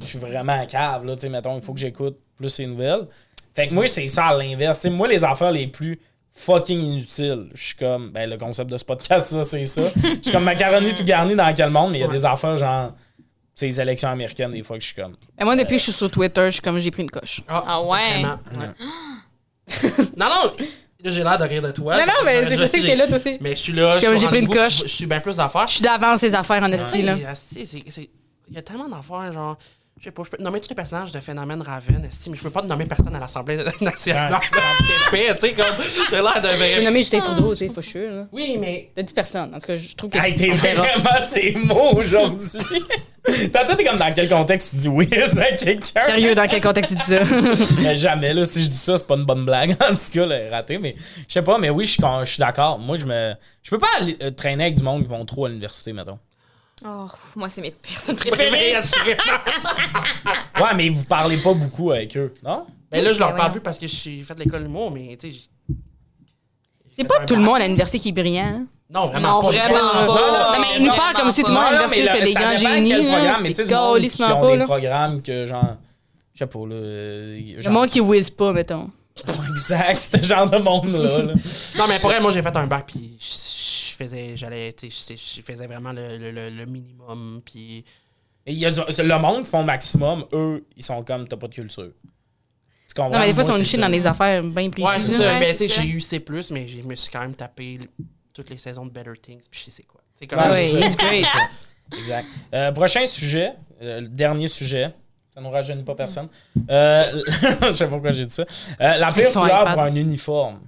je suis vraiment à cave, là, tu sais, mettons, il faut que j'écoute plus les nouvelles. Fait que moi, c'est ça à l'inverse. Tu sais, moi, les affaires les plus fucking inutiles, je suis comme, ben, le concept de ce podcast, ça, c'est ça. [LAUGHS] Je suis comme macaroni tout garni dans quel monde, mais il y a des affaires genre, c'est les élections américaines, des fois, que je suis comme. Et moi, depuis que je suis sur Twitter, je suis comme j'ai pris une coche. Ah ouais? Vraiment, ouais. [GASPS] non, non, là, j'ai l'air de rire de toi. Non, non, mais Je- je sais que t'es là, toi aussi. Mais je suis là, Je suis je comme, suis j'ai pris une coche. Je je suis bien plus d'affaires. Je suis d'avance ces affaires en esti, là. Ouais, c'est- c'est- Il y a tellement d'affaires, genre. Je sais pas, je peux nommer tous les personnages de Phénomène Raven, mais je peux pas te nommer personne à l'Assemblée nationale. C'est épais, tu sais, comme. J'ai l'air de. J'ai nommé Justin Trudeau, tu sais, faut chier, là. Oui, mais. T'as 10 personnes. En tout cas, je trouve que. Hey, t'es vraiment ces mots aujourd'hui. [LAUGHS] Tantôt, t'es comme dans quel contexte tu dis oui [LAUGHS] à quelqu'un? Sérieux, dans quel contexte tu dis ça? Mais [LAUGHS] jamais, là, si je dis ça, c'est pas une bonne blague. En tout cas, là, raté, mais je sais pas, mais oui, je suis je d'accord. Moi, je me. Je peux pas aller, euh, traîner avec du monde qui vont trop à l'université, mettons. Oh, moi, c'est mes personnes Préféré, préférées. assurément. [LAUGHS] Ouais, mais vous parlez pas beaucoup avec eux, non? Ben là, je leur Ben parle plus parce que j'ai fait l'école d'humour, mais tu sais. C'est pas tout le monde à l'université qui est brillant. hein? Non, vraiment Non, pas. vraiment Non, pas. Non, mais il nous parle comme si tout le monde à l'université fait des grands génies. là. programme, mais tu sais, C'est ont pas, des là. programmes que, genre. Je sais pas, là. euh, Le genre- monde qui whiz pas, mettons. Exact, ce genre de monde-là. là. Non, mais pour elle, moi, j'ai fait un bac, puis je faisais, j'allais, tu sais, je, faisais vraiment le, le, le- le minimum, puis. Et il y a du- le monde qui font le maximum, eux, ils sont comme t'as pas de culture. Tu? Non, mais des fois, ils sont nichés dans des affaires bien précises. Ouais, c'est ça. Ouais, mais tu sais, j'ai eu C, mais je me suis quand même tapé toutes les saisons de Better Things, puis je sais c'est quoi. C'est comme Ouais, Ouais, c'est ça. [LAUGHS] Exact. Euh, prochain sujet, euh, le dernier sujet. Ça ne rajeunit pas personne. Euh, [LAUGHS] je sais pas pourquoi j'ai dit ça. Euh, la pire couleur iPad. pour un uniforme.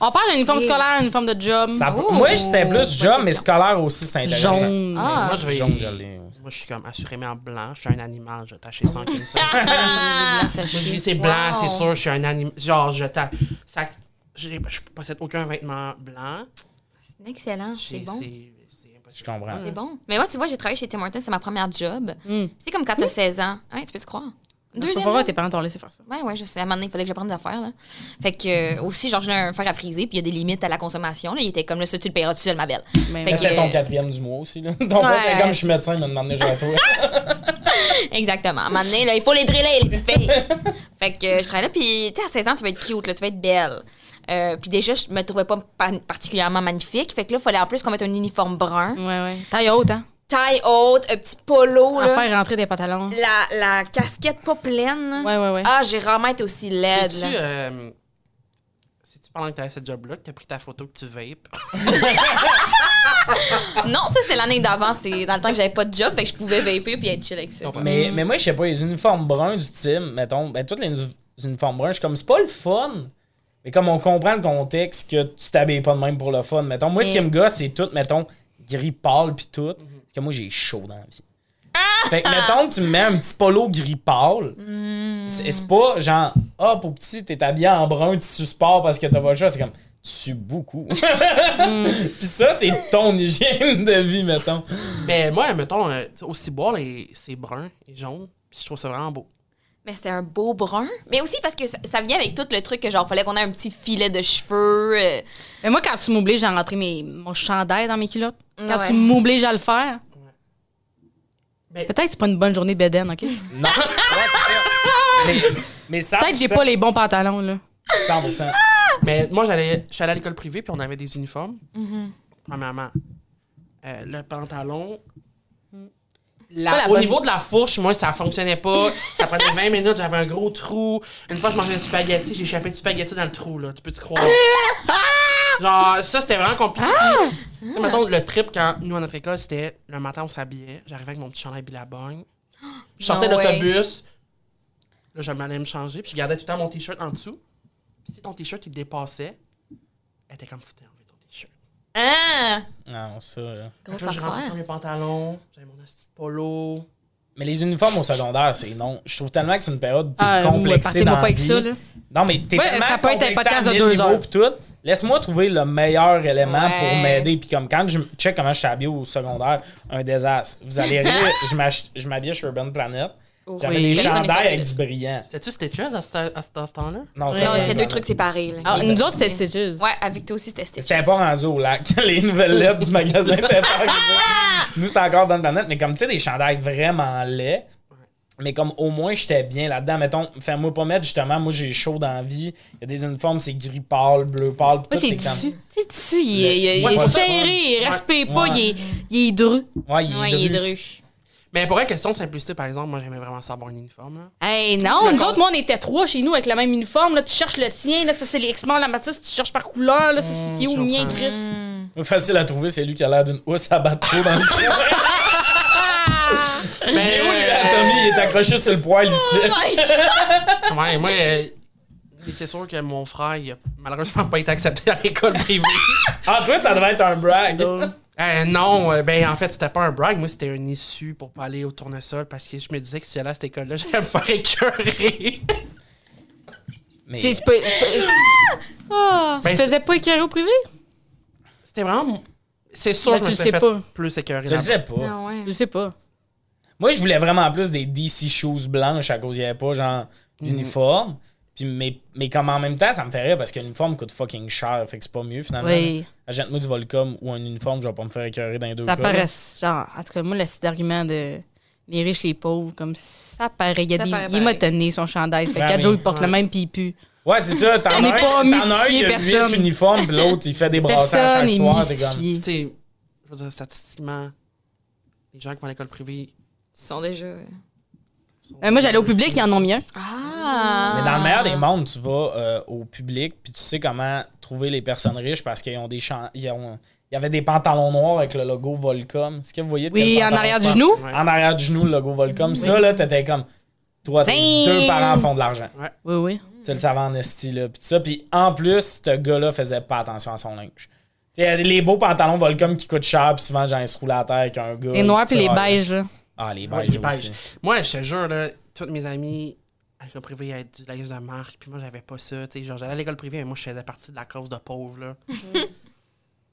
On parle d'un uniforme scolaire, un uniforme de job. Ça- Oh, moi, c'était plus bonne job, mais question. scolaire aussi, c'est intéressant. Jaune. Ah. moi, je vais. Jaune, je l'ai. Moi, je suis comme assurément blanc. Je suis un animal. Je tâcher sans [LAUGHS] Moi, je dis c'est blanc, Wow. c'est sûr. Je suis un animal. Genre, je tâche. Ça... j'ai- Je possède aucun vêtement blanc. C'est excellent, c'est J'ai- bon. C'est c'est impossible. Je comprends. C'est bon. Mais moi, tu vois, j'ai travaillé chez Tim Hortons, c'est ma première job. Hmm. C'est comme quand t'as 16 ans. Hein, tu peux te croire? Deuxième pas pourquoi tes parents t'ont laissé faire ça. Ouais, ouais, je sais. À un moment donné, il fallait que j'apprenne des affaires, là. Fait que, euh, aussi, genre, j'ai un fer à friser, puis il y a des limites à la consommation, là. Il était comme, là, ça, tu le paieras tout seul, ma belle. Mais Fait Mais que- c'est ton quatrième du mois aussi. Là. [LAUGHS] Ton père, Ouais. comme je suis médecin, il m'a demandé genre à toi. [LAUGHS] Exactement. À un moment donné, là, il faut les driller, les petites filles. [LAUGHS] fait que, euh, je travaillais là, puis, tu sais, à 16 ans, tu vas être cute, là, tu vas être belle. Euh, puis déjà, je me trouvais pas pa- particulièrement magnifique. Fait que là, il fallait en plus qu'on mette un uniforme brun. Ouais, ouais. Taille haute, hein. Taille haute, un petit polo, À là. faire rentrer des pantalons. La, la casquette pas pleine. Ouais, ouais, ouais. Ah, j'ai rarement été aussi laide, C'est-tu, là. euh, c'est-tu pendant que t'avais ce job-là que t'as pris ta photo que tu vapes? [LAUGHS] Non, ça, c'était l'année d'avant. C'est dans le temps que j'avais pas de job, fait que je pouvais vaper puis être chill avec ça. mais, mais moi, je sais pas, les uniformes bruns du team, mettons, ben, toutes les uni- uniformes bruns, je suis comme, c'est pas le fun. Mais comme on comprend le contexte que tu t'habilles pas de même pour le fun, mettons, moi, ce qui me gosse, c'est tout, mettons, gris pâle pis tout. Parce que moi, j'ai chaud dans la vie. Fait que, mettons que tu me mets un petit polo gris pâle, c'est c'est pas genre, ah, pour petit, t'es habillé en brun, tu suspends parce que t'as pas le choix. C'est comme, tu beaucoup. [LAUGHS] Pis ça, c'est ton hygiène de vie, mettons. Mais moi, mettons, euh, au ciboire, c'est brun et jaune. Puis je trouve ça vraiment beau. Mais c'était un beau brun. Mais aussi parce que ça, ça vient avec tout le truc que genre, fallait qu'on ait un petit filet de cheveux. euh, Mais moi, quand tu m'obliges à rentrer mes, mon chandail dans mes culottes, quand Ouais. tu m'obliges à le faire, Mais peut-être que c'est pas une bonne journée de bédaine, OK? Non. [LAUGHS] Ouais, c'est ça. Mais, mais 100%, Peut-être que j'ai pas les bons pantalons, là. 100%. Mais moi, j'allais, je suis allé à l'école privée, puis on avait des uniformes. Mm-hmm. Premièrement, euh, le pantalon. La- au bonne- niveau de la fourche, moi, ça fonctionnait pas. ça prenait 20 minutes, j'avais un gros trou. Une fois, je mangeais du spaghetti, j'ai échappé du spaghetti dans le trou, là. Tu peux te croire? Genre, ça, c'était vraiment compliqué. Puis, tu sais, mettons, le trip, quand nous, à notre école, c'était le matin, on s'habillait. J'arrivais avec mon petit chandail Billabong. Je sortais de No way. l'autobus. Là, je m'allais me changer. Puis, je gardais tout le temps mon t-shirt en dessous. Puis, si ton t-shirt, il dépassait, elle était comme foutée Ah! Non, ça. là. Que Grosse Là, je rentrais affaire. sur mes pantalons, j'avais mon petit polo. Mais les uniformes au secondaire, c'est non. Je trouve tellement que c'est une période Ah, partez-moi dans pas la avec vie. ça, là. Non, mais t'es Ouais, tellement ça peut être un complexé podcast à de mille deux niveaux heures. pis tout. Laisse-moi trouver le meilleur élément Ouais. pour m'aider. Puis comme quand je check comment je suis habillé au secondaire, un désastre. Vous allez rire, [LAUGHS] je m'ach- je m'habillais chez Urban Planet. J'avais des chandails avec du brillant. C'était-tu Stitches à ce, à ce- à ce temps-là? Non, Ouais. c'est deux trucs séparés. Là. Ah, nous autres, c'était Stitches. Ouais, avec toi aussi, c'était Stitches. C'était pas rendu au lac. [LAUGHS] Les nouvelles lettres du magasin étaient pas. [LAUGHS] Nous, c'était encore dans le planète. Mais comme tu sais, des chandails vraiment laids. Mais comme au moins j'étais bien là-dedans. Mettons, fais-moi pas mettre justement, moi j'ai chaud dans la vie. Il y a des uniformes, c'est gris pâle, bleu pâle. Tout, c'est tissu. C'est tissu, il est, il est- il Ouais, est c'est ça. serré, il respire pas, Ouais. il est, il est dru. Ouais, il est Ouais, il est dru. Mais pour une question de simplicité, par exemple, moi, j'aimais vraiment ça avoir un uniforme. Là. Hey, non, nous autres, moi, on était trois chez nous avec le même uniforme. Là, tu cherches le tien, là, ça, c'est les X-Men, la Mathis, tu cherches par couleur, là, ça, c'est qui est où le mien, comprends. Chris. Facile à trouver, c'est lui qui a l'air d'une housse à battre trop dans le. [LAUGHS] Mais oui, Tommy, il est accroché sur le poil ici. [LAUGHS] ouais, moi, euh, c'est sûr que mon frère, il a malheureusement pas été accepté à l'école privée. Ah, toi, ça devait être un brag. Euh, non, euh, ben en fait, c'était pas un brag. Moi, c'était un issue pour pas aller au tournesol parce que je me disais que si j'allais à cette école-là, [LAUGHS] j'allais me faire écœurer. Mais Tu sais, tu peux. tu [LAUGHS] Ah. Ben, te faisais pas écœurer au privé? C'était vraiment. C'est sûr Ben, que je tu me le suis sais fait pas. plus écœurer. tu le sais pas. Non, ouais. Je sais pas. Moi, je voulais vraiment plus des DC shoes blanches à cause il n'y avait pas genre d'uniforme. Puis, mais, mais comme en même temps, ça me fait rire parce qu'un uniforme coûte fucking cher. Fait que c'est pas mieux finalement. Oui. Achète-moi du Volcom ou un uniforme, je vais pas me faire écœurer dans les deux Ça cas. paraît. Genre, en tout cas, moi, le site d'argument de les riches, les pauvres, comme ça paraît. Il, y a Ça des, paraît il est motonné, son chandail. Ça fait Ben quatre oui, jours, il porte ouais. le même, puis il pue. Ouais, c'est ça. T'en [LAUGHS] as n'est un, pas t'en as un qui a personne. huit uniformes, puis l'autre, il fait des brassages chaque est soir. T'es comme... mystifié. Tu sais, je veux dire, statistiquement, les gens qui vont à l'école privée. Ils sont déjà. Euh, moi, j'allais au public, ils en ont mis un. Ah! Mais dans le meilleur des mondes, tu vas euh, au public, puis tu sais comment trouver les personnes riches parce qu'ils ont des champs. Ils ont- Il y avait des pantalons noirs avec le logo Volcom. Est-ce que vous voyez Oui, en arrière du genou. Ouais. En arrière du genou, le logo Volcom. Ça, là, t'étais comme. Toi, tes deux parents font de l'argent. Oui, oui. Tu le savais en esti, là. Puis ça. Puis en plus, ce gars-là faisait pas attention à son linge. Tu sais, les beaux pantalons Volcom qui coûtent cher, puis souvent, j'en se roule à la terre avec un gars. Les noirs puis les beiges, là. Ah, les Ouais, beiges les beiges. aussi. Moi, je te jure, là, toutes mes amis à l'école privée avaient du linge de marque, puis moi, j'avais pas ça. Tu sais, genre, j'allais à l'école privée, mais moi, je faisais partie de la cause de pauvres, là. [LAUGHS] puis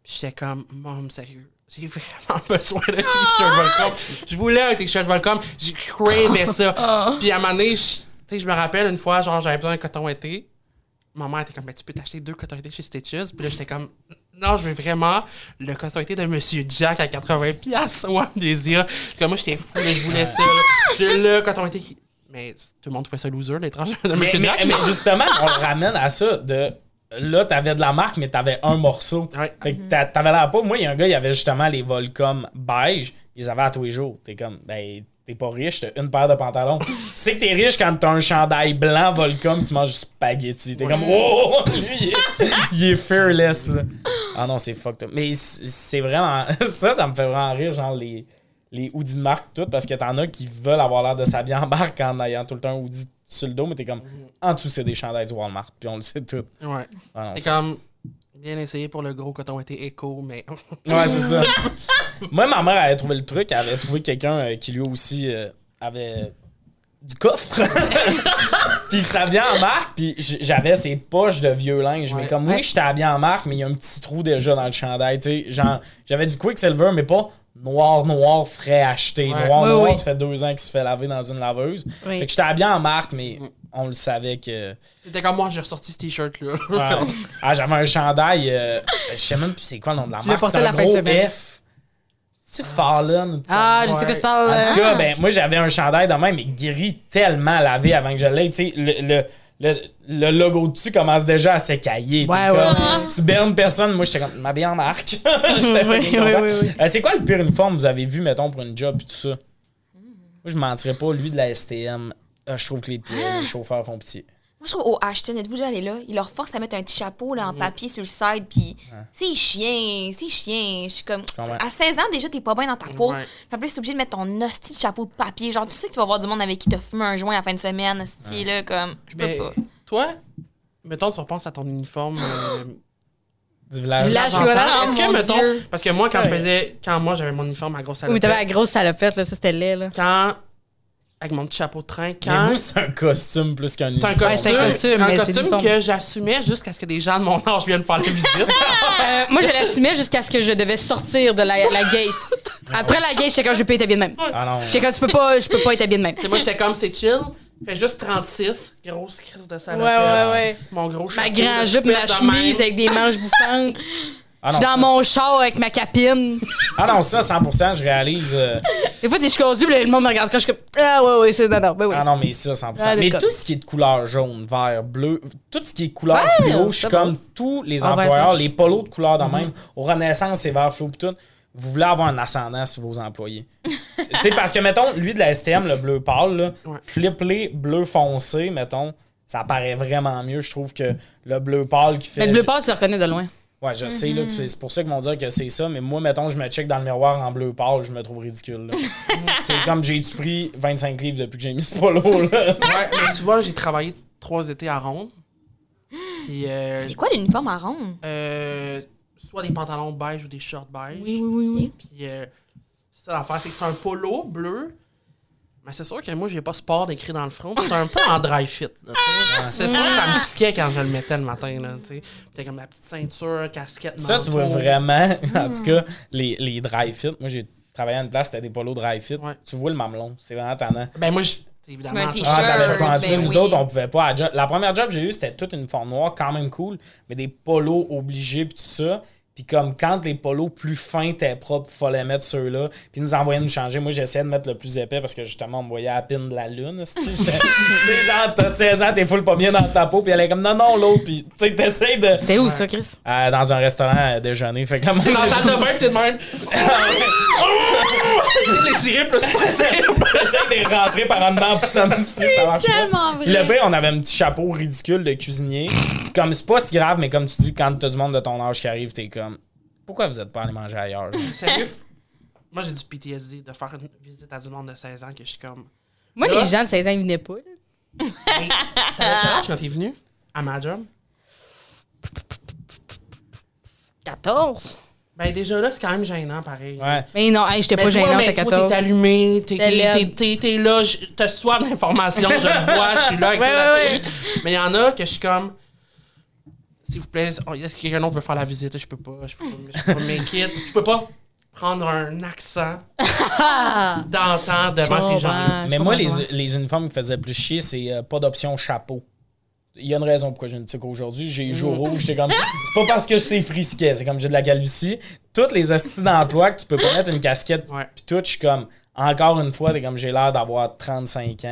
j'étais comme, Mom, sérieux, j'ai vraiment [LAUGHS] besoin d'un t-shirt Volcom. Je voulais un t-shirt Volcom, j'ai cravé ça. [LAUGHS] puis à un moment donné, je- tu sais, je me rappelle une fois, genre, j'avais besoin d'un coton été. Ma mère était comme, ben, tu peux t'acheter deux cotons été chez Stitches. Puis là, j'étais comme, non, je veux vraiment le été de Monsieur Jack à 80$ piastres. Ouais, désir. Comme moi, j'étais fou, là, je voulais ça. J'ai le coton été. qui- Mais tout le monde fait ça loser, l'étranger de Mais, Monsieur mais- Jack. mais justement, on le ramène à ça de là, t'avais de la marque, mais t'avais un morceau. Ouais. Fait que t'a- t'avais l'air pas. Moi, il y a un gars, il avait justement les Volcom beige. Ils avaient à tous les jours. T'es comme, ben, t'es pas riche, t'as une paire de pantalons. [LAUGHS] tu sais que t'es riche quand t'as un chandail blanc Volcom, tu manges du spaghetti. T'es comme, oh, lui, il est, [LAUGHS] il est fearless. là. Ah non, c'est fucked up. Mais c'est vraiment. [LAUGHS] Ça, ça me fait vraiment rire, genre les, les hoodies de marque, tout, parce que t'en as qui veulent avoir l'air de s'habiller en marque en ayant tout le temps un hoodie sur le dos, mais t'es comme, en dessous, c'est des chandails du Walmart, puis on le sait tout. Ouais. Ah C'est comme, bien essayé pour le gros coton été éco, mais. Ouais, c'est ça. [LAUGHS] Moi, ma mère avait trouvé le truc. Elle avait trouvé quelqu'un euh, qui lui aussi euh, avait du coffre. [LAUGHS] puis ça vient en marque. Puis j'avais ses poches de vieux linge. Mais comme oui, Ouais. j'étais habillé en marque, mais il y a un petit trou déjà dans le chandail. Tu sais, genre, j'avais du Quicksilver, mais pas noir, noir, frais acheté. Ouais. Noir, Oui, noir, oui. ça fait deux ans qu'il se fait laver dans une laveuse. Oui. Fait que j'étais habillé en marque, mais on le savait que. C'était comme moi, j'ai ressorti ce t-shirt-là. Ouais. [LAUGHS] ah, j'avais un chandail. euh, je sais même plus c'est quoi le nom de la marque. C'était la un de gros. F. C'est Fallen. ou Ah, je sais Ouais. que tu parles. En tout euh, cas, ben, moi, j'avais un chandail de même, mais gris tellement lavé avant que je l'aie. Tu sais, le, le, le, le logo dessus commence déjà à s'écailler. Ouais, comme, ouais, Tu bernes personne. Moi, j'étais comme, m'habiller en marque. [LAUGHS] J'étais Oui, oui, oui. Euh, c'est quoi le pire uniforme que vous avez vu, mettons, pour une job et tout ça? Moi, je mentirais pas. Lui de la STM, euh, je trouve que les, les chauffeurs font pitié. Moi, je trouve au Ashton, êtes-vous déjà allé là? Ils leur forcent à mettre un petit chapeau là, en Mhm. papier sur le side, puis c'est chien, c'est chien. Je suis comme. comprends. À 16 ans, déjà, t'es pas bien dans ta peau. Ouais. Puis en plus, t'es obligé de mettre ton hostie de chapeau de papier. Genre, tu sais que tu vas voir du monde avec qui t'as fumé un joint à la fin de semaine, hostie, là, comme. Je peux Mais pas. toi, mettons, si on pense à ton uniforme. euh, [GASPS] Du village. Village. Est-ce que, mettons, Dieu. parce que moi, quand je faisais, quand moi j'avais mon uniforme à grosse Oui, mais t'avais la salopette, grosse salopette, là. Ça, c'était laid, là. quand, avec mon petit chapeau de train, Mais vous, c'est un costume plus qu'un C'est un uniforme. costume, c'est un costume, un mais c'est costume l'uniforme. que j'assumais jusqu'à ce que des gens de mon âge viennent faire la visite. [LAUGHS] Euh, moi, je l'assumais jusqu'à ce que je devais sortir de la, la gate. Après la gate, j'étais comme, je peux être habillé de même. Ah. J'étais comme, tu peux pas, je peux pas être habillé de même. Moi, j'étais comme, c'est chill. Fait juste 36. Grosse crise de Ouais, salopette. ouais, ouais. Mon gros chapeau. Ma grande de jupe, ma chemise avec des manches bouffantes. [LAUGHS] Ah Je suis non, dans ça- mon char avec ma capine. Ah non, ça, 100%, je réalise. euh, Des fois, je conduis, le monde me regarde quand je suis comme Ah, ouais, ouais, c'est. Non, non, ben oui. Ah non, mais ça, 100%. Ah, mais tout ce qui est de couleur jaune, vert, bleu, tout ce qui est couleur Ouais, fluo, je suis comme bon. tous les vert employeurs, les polos de couleur de Mhm. même. Au Renaissance, c'est vert fluo pis tout. Vous voulez avoir un ascendant sur vos employés. [LAUGHS] tu sais, parce que, mettons, lui de la STM, le bleu pâle, là, Ouais. flip-les bleu foncé, mettons, ça paraît vraiment mieux, je trouve, que le bleu pâle qui fait. Mais le bleu pâle, tu le reconnais de loin. Ouais, je sais, là, que c'est pour ça qu'ils vont dire que c'est ça, mais moi, mettons, je me check dans le miroir en bleu pâle, je me trouve ridicule. là. [LAUGHS] c'est comme j'ai-tu pris 25 livres depuis que j'ai mis ce polo, là. Ouais, mais tu vois, j'ai travaillé trois étés à Ronde. Puis, euh, C'est quoi l'uniforme à ronde? euh, soit des pantalons beige ou des shorts beige. oui, oui. Puis, euh, c'est ça l'affaire, c'est que c'est un polo bleu. Mais c'est sûr que moi, j'ai pas sport écrit dans le front. C'est un peu en dry fit. là, sais. C'est sûr que ça me piquait quand je le mettais le matin. Là, tu sais. Puis t'as comme la petite ceinture, casquette, Ça, tu vois vraiment, [LAUGHS] en tout cas, les, les dry fit. Moi, j'ai travaillé à une place, c'était des polos dry fit. Ouais. Tu vois le mamelon. C'est vraiment tannant. Ben moi, je- évidemment... Tu. Ah, ben Nous oui. autres, on pouvait pas. La première job que j'ai eue, c'était toute une forme noire, quand même cool, mais des polos obligés, puis tout ça. Puis comme quand les polos plus fins étaient propres, fallait mettre ceux-là. Puis ils nous envoyaient nous changer. Moi, j'essayais de mettre le plus épais parce que justement, on me voyait à la pine de la lune. [LAUGHS] Tu sais, genre, t'as 16 ans, t'es full pas bien dans ta peau. Puis elle est comme, non, non, l'autre. Puis tu sais, t'essayes de. T'es où, ça, Chris? Euh, dans un restaurant à déjeuner. Fait que T'es dans la salle de [LAUGHS] bain, pis t'es de même. [LAUGHS] Essaye de les tirer le plus [LAUGHS] possible. T'essayes de rentrer par en dedans en poussant dessus, ça marche pas. vrai. Le pire, on avait un petit chapeau ridicule de cuisinier. Comme c'est pas si grave, mais comme tu dis, quand t'as du monde de ton âge qui arrive, t'es comme pourquoi vous êtes pas allé manger ailleurs? [LAUGHS] Sérieux? Moi, j'ai du PTSD de faire une visite à du monde de 16 ans que je suis comme. Moi, Là? les gens de 16 ans, ils venaient pas. là. T'avais quel âge quand t'es venu à ma job? 14. Ben, déjà là, c'est quand même gênant, pareil. Ouais. Mais non, hey, j'étais pas toi, gênante mais à toi, 14. T'es allumé, t'es, là, je- t'as soif d'informations, je le [LAUGHS] vois, je suis là avec Ouais, toi ouais. Mais il y en a que je suis comme. S'il vous plaît, oh, est-ce que quelqu'un d'autre veut faire la visite? Je peux pas, je peux pas, je peux pas. Je peux pas prendre un accent [LAUGHS] d'antan devant ces gens. Mais moi, les, les uniformes qui faisaient plus chier, c'est euh, pas d'option chapeau. Il y a une raison pourquoi j'ai une tique aujourd'hui. J'ai les joues rouges. J'étais comme. C'est pas parce que c'est frisquet, c'est comme j'ai de la calvitie. Toutes les astuces d'emploi que tu peux pas mettre une casquette Ouais. Puis tout, je suis comme, encore une fois, t'es comme, j'ai l'air d'avoir 35 ans.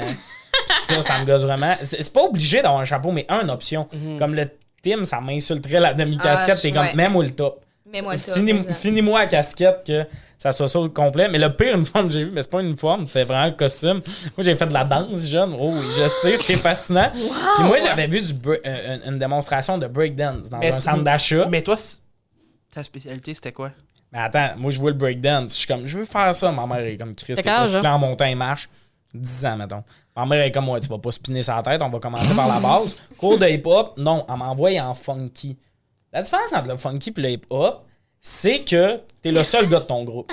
Puis ça, ça me gosse vraiment. C'est c'est pas obligé d'avoir un chapeau, mais un option. Comme le Tim, ça m'insulterait la demi-casquette. Ah, t'es comme, ouais. mets-moi le top. Mets-moi le top. C'est. Finis-moi la casquette que ça soit ça au complet. Mais le pire uniforme que j'ai vu, mais c'est pas une uniforme, c'est vraiment un costume. Moi, j'ai fait de la danse jeune. Oh je sais, c'est fascinant. Puis moi, j'avais vu du bre- euh, une, démonstration de breakdance dans Mais un centre d'achat. Mais toi, ta spécialité, c'était quoi? Mais attends, moi je vois le breakdance. Je suis comme, je veux faire ça. Ma mère est comme Chris. T'es soufflé en montant et marche. 10 ans, mettons. Ma mère est comme, ouais, tu vas pas spinner sa tête, on va commencer par la base. Cours de hip-hop, non, elle m'envoie en funky. La différence entre le funky et le hip-hop, c'est que t'es le seul gars de ton groupe.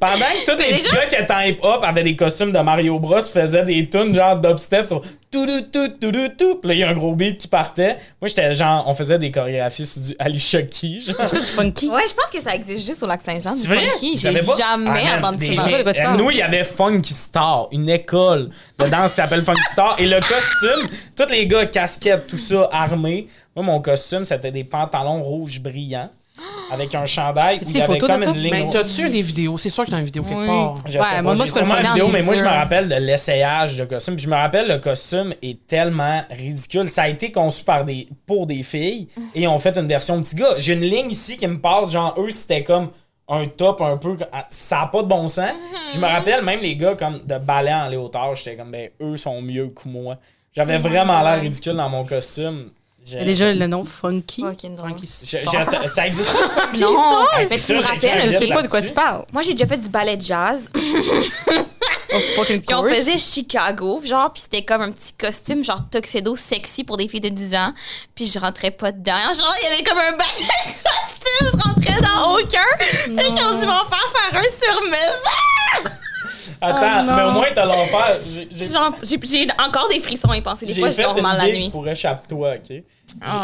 Pendant que tous les petits gars qui étaient en hip-hop avaient des costumes de Mario Bros, faisaient des tunes genre dubstep sur tout tout tout tout tout tout. Puis là, il y a un gros beat qui partait. Moi, j'étais genre, on faisait des chorégraphies sur du Alicia Keys. genre. C'est pas du funky? Ouais, je pense que ça existe juste au lac Saint-Jean, du funky. J'ai jamais Ah, entendu ça. Nous, il y avait Funky Star, une école de danse qui s'appelle Funky Star. Et le costume, tous les gars, casquettes, tout ça, armés. Moi, mon costume, c'était des pantalons rouges brillants avec un chandail où As-tu il y des avait comme une ligne. Mais t'as-tu des vidéos? C'est sûr que t'as une vidéo quelque Oui. part. Je Ouais, sais pas, moi, je une vidéo, mais moi, je me rappelle de l'essayage de costume. Puis je me rappelle, le costume est tellement ridicule. Ça a été conçu par des, pour des filles et ils ont fait une version petit gars. J'ai une ligne ici qui me passe, genre, eux, c'était comme un top un peu. Ça n'a pas de bon sens. Je me rappelle, même les gars comme de ballet en léotard, j'étais comme, ben, eux sont mieux que moi. J'avais vraiment l'air ridicule dans mon costume. J'ai- Il y a déjà le nom funky. Fucking drôle. Funky Je- je- Star. ça, ça existe pas. [LAUGHS] Non, Hey, c'est mais tu ça, me j'ai écrit un rappelles, Je sais pas de quoi là-dessus. tu parles. moi j'ai déjà fait du ballet de jazz. [LAUGHS] Oh, fucking Puis on course. faisait Chicago, genre, puis c'était comme un petit costume, genre tuxedo sexy pour des filles de 10 ans. Puis je rentrais pas dedans. Genre, il y avait comme un de costume, je rentrais dans aucun. Fait qu'ils ont dû m'en faire faire un sur mesure. Attends, Oh mais au moins, t'as l'enfer. J'ai- encore des frissons à y penser. Des fois, je dors mal la gig nuit. pour échappe-toi, OK? Je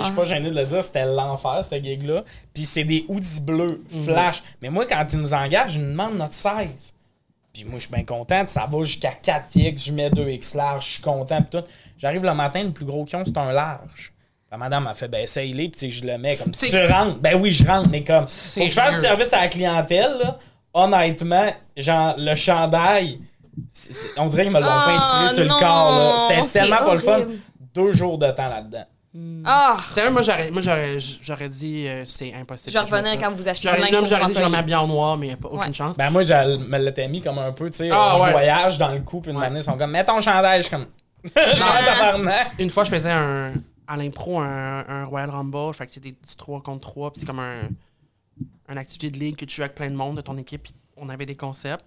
je suis pas gêné de le dire, c'était l'enfer, cette gig-là. Puis c'est des hoodies bleus, flash. Mais moi, quand ils nous engagent, ils nous demandent notre 16. Puis moi, je suis bien content. Ça va jusqu'à 4X, je mets 2X large, je suis content. Puis tout. J'arrive le matin, le plus gros kion, c'est un large. La madame a fait, ben, essaye-les, puis tu sais, je le mets comme, tu rentres. Ben oui, je rentre, mais comme, faut que je fasse service à la clientèle, là. Honnêtement, genre, le chandail, c'est- c'est- on dirait qu'ils me l'ont Ah, peinturé sur non, le corps, là. C'était c'est tellement pas le fun. horrible. Deux jours de temps là-dedans. Ah! Sérieux, moi, j'aurais, moi, j'aurais, j'aurais dit, euh, c'est impossible. Je vais revenir ça. quand vous achetez J'aurais, du linge non, pour j'aurais dit, je vais m'habiller en noir, mais pas aucune Ouais. chance. Ben moi, je me l'étais mis comme un peu, tu sais, Ah, je ouais. voyage dans le coup, puis une Ouais. année, ils sont comme, mets ton chandail, je suis comme, [LAUGHS] genre tabarnak. Une fois, je faisais un, à l'impro un, un Royal Rumble, fait que c'est des, du 3 contre 3, puis c'est comme un, une activité de ligue que tu joues avec plein de monde de ton équipe, puis on avait des concepts.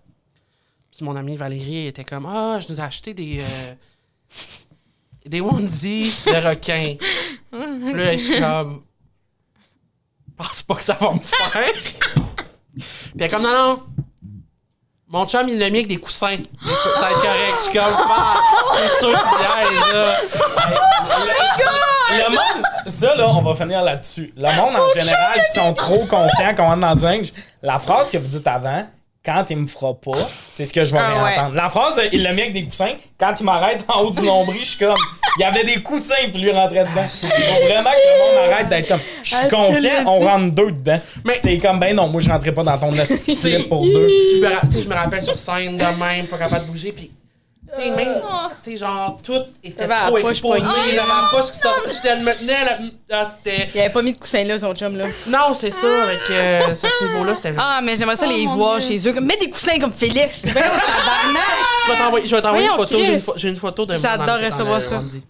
Puis mon amie Valérie était comme Ah, je nous ai acheté des. euh, des onesies de requins. [LAUGHS] Puis là, je suis comme. Pense pas que ça va me faire. Puis elle est comme Non, non. Mon chum, il l'a mis avec des coussins. Ça va être correct. Je suis comme Ah, C'est sûr qu'il y là. Le [LAUGHS] monde, ça là, on va finir là-dessus. Le monde en général qui sont trop confiants qu'on rentre dans du linge, la phrase que vous dites avant, quand il me fera pas, c'est ce que je vais Ah ouais. réentendre. La phrase, il l'a mis avec des coussins, quand il m'arrête en haut du nombril, je suis comme, il y avait des coussins puis lui rentrait dedans. Il faut vraiment que le monde arrête d'être comme, je suis confiant, on rentre deux dedans. Mais- t'es comme, ben non, moi je rentrais pas dans ton [LAUGHS] slip pour deux. tu me ra- tu sais, je me rappelle sur scène de même, pas capable de bouger, puis sais, même, tu sais, genre, tout était T'avais trop la poche exposé, poignée. j'avais la poche qui sortait, je me tenais, là, ah, c'était... Il avait pas mis de coussin là, son chum là. Non, c'est ça, avec euh, à ce [LAUGHS] niveau-là, c'était... Ah, mais j'aimerais ça les mon voir Dieu. chez eux. Mets des coussins comme Félix. [LAUGHS] Tabarnak. Je vais t'envoyer, je vais t'envoyer une Voyons, photo, j'ai une, Chris. pho- j'ai une photo de moi J'adore dans le- recevoir dans le ça. onesie.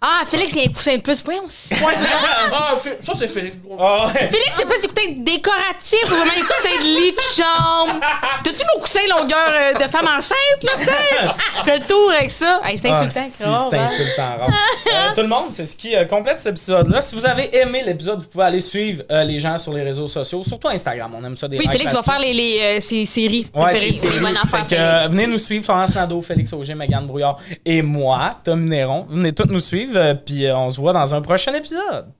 Ah, Félix, il y a un coussin de plus. Voyons. Ouais, c'est ça. [LAUGHS] Ah, ça, c'est Félix. Ah ouais. Félix, c'est pas des coussins décoratifs ou vraiment des coussins de lit de chambre. T'as-tu mon coussin longueur euh, de femme enceinte là-dedans? Je fais le tour avec ça. Hey, c'est Ah, insultant. si, c'est hein? insultant, Rob. Euh, tout le monde, c'est ce qui euh, complète cet épisode-là. Si vous avez aimé l'épisode, vous pouvez aller suivre euh, les gens sur les réseaux sociaux, surtout Instagram. On aime ça des Oui, likes Félix va là-dessus. faire les, les, euh, ses séries Ouais, préférées. c'est les Fait que, Félix. euh, venez nous suivre, Florence Nadeau, Félix Auger, Megan Brouillard et moi, Tom Néron. Venez tous nous suivre, euh, puis euh, on se voit dans un prochain épisode.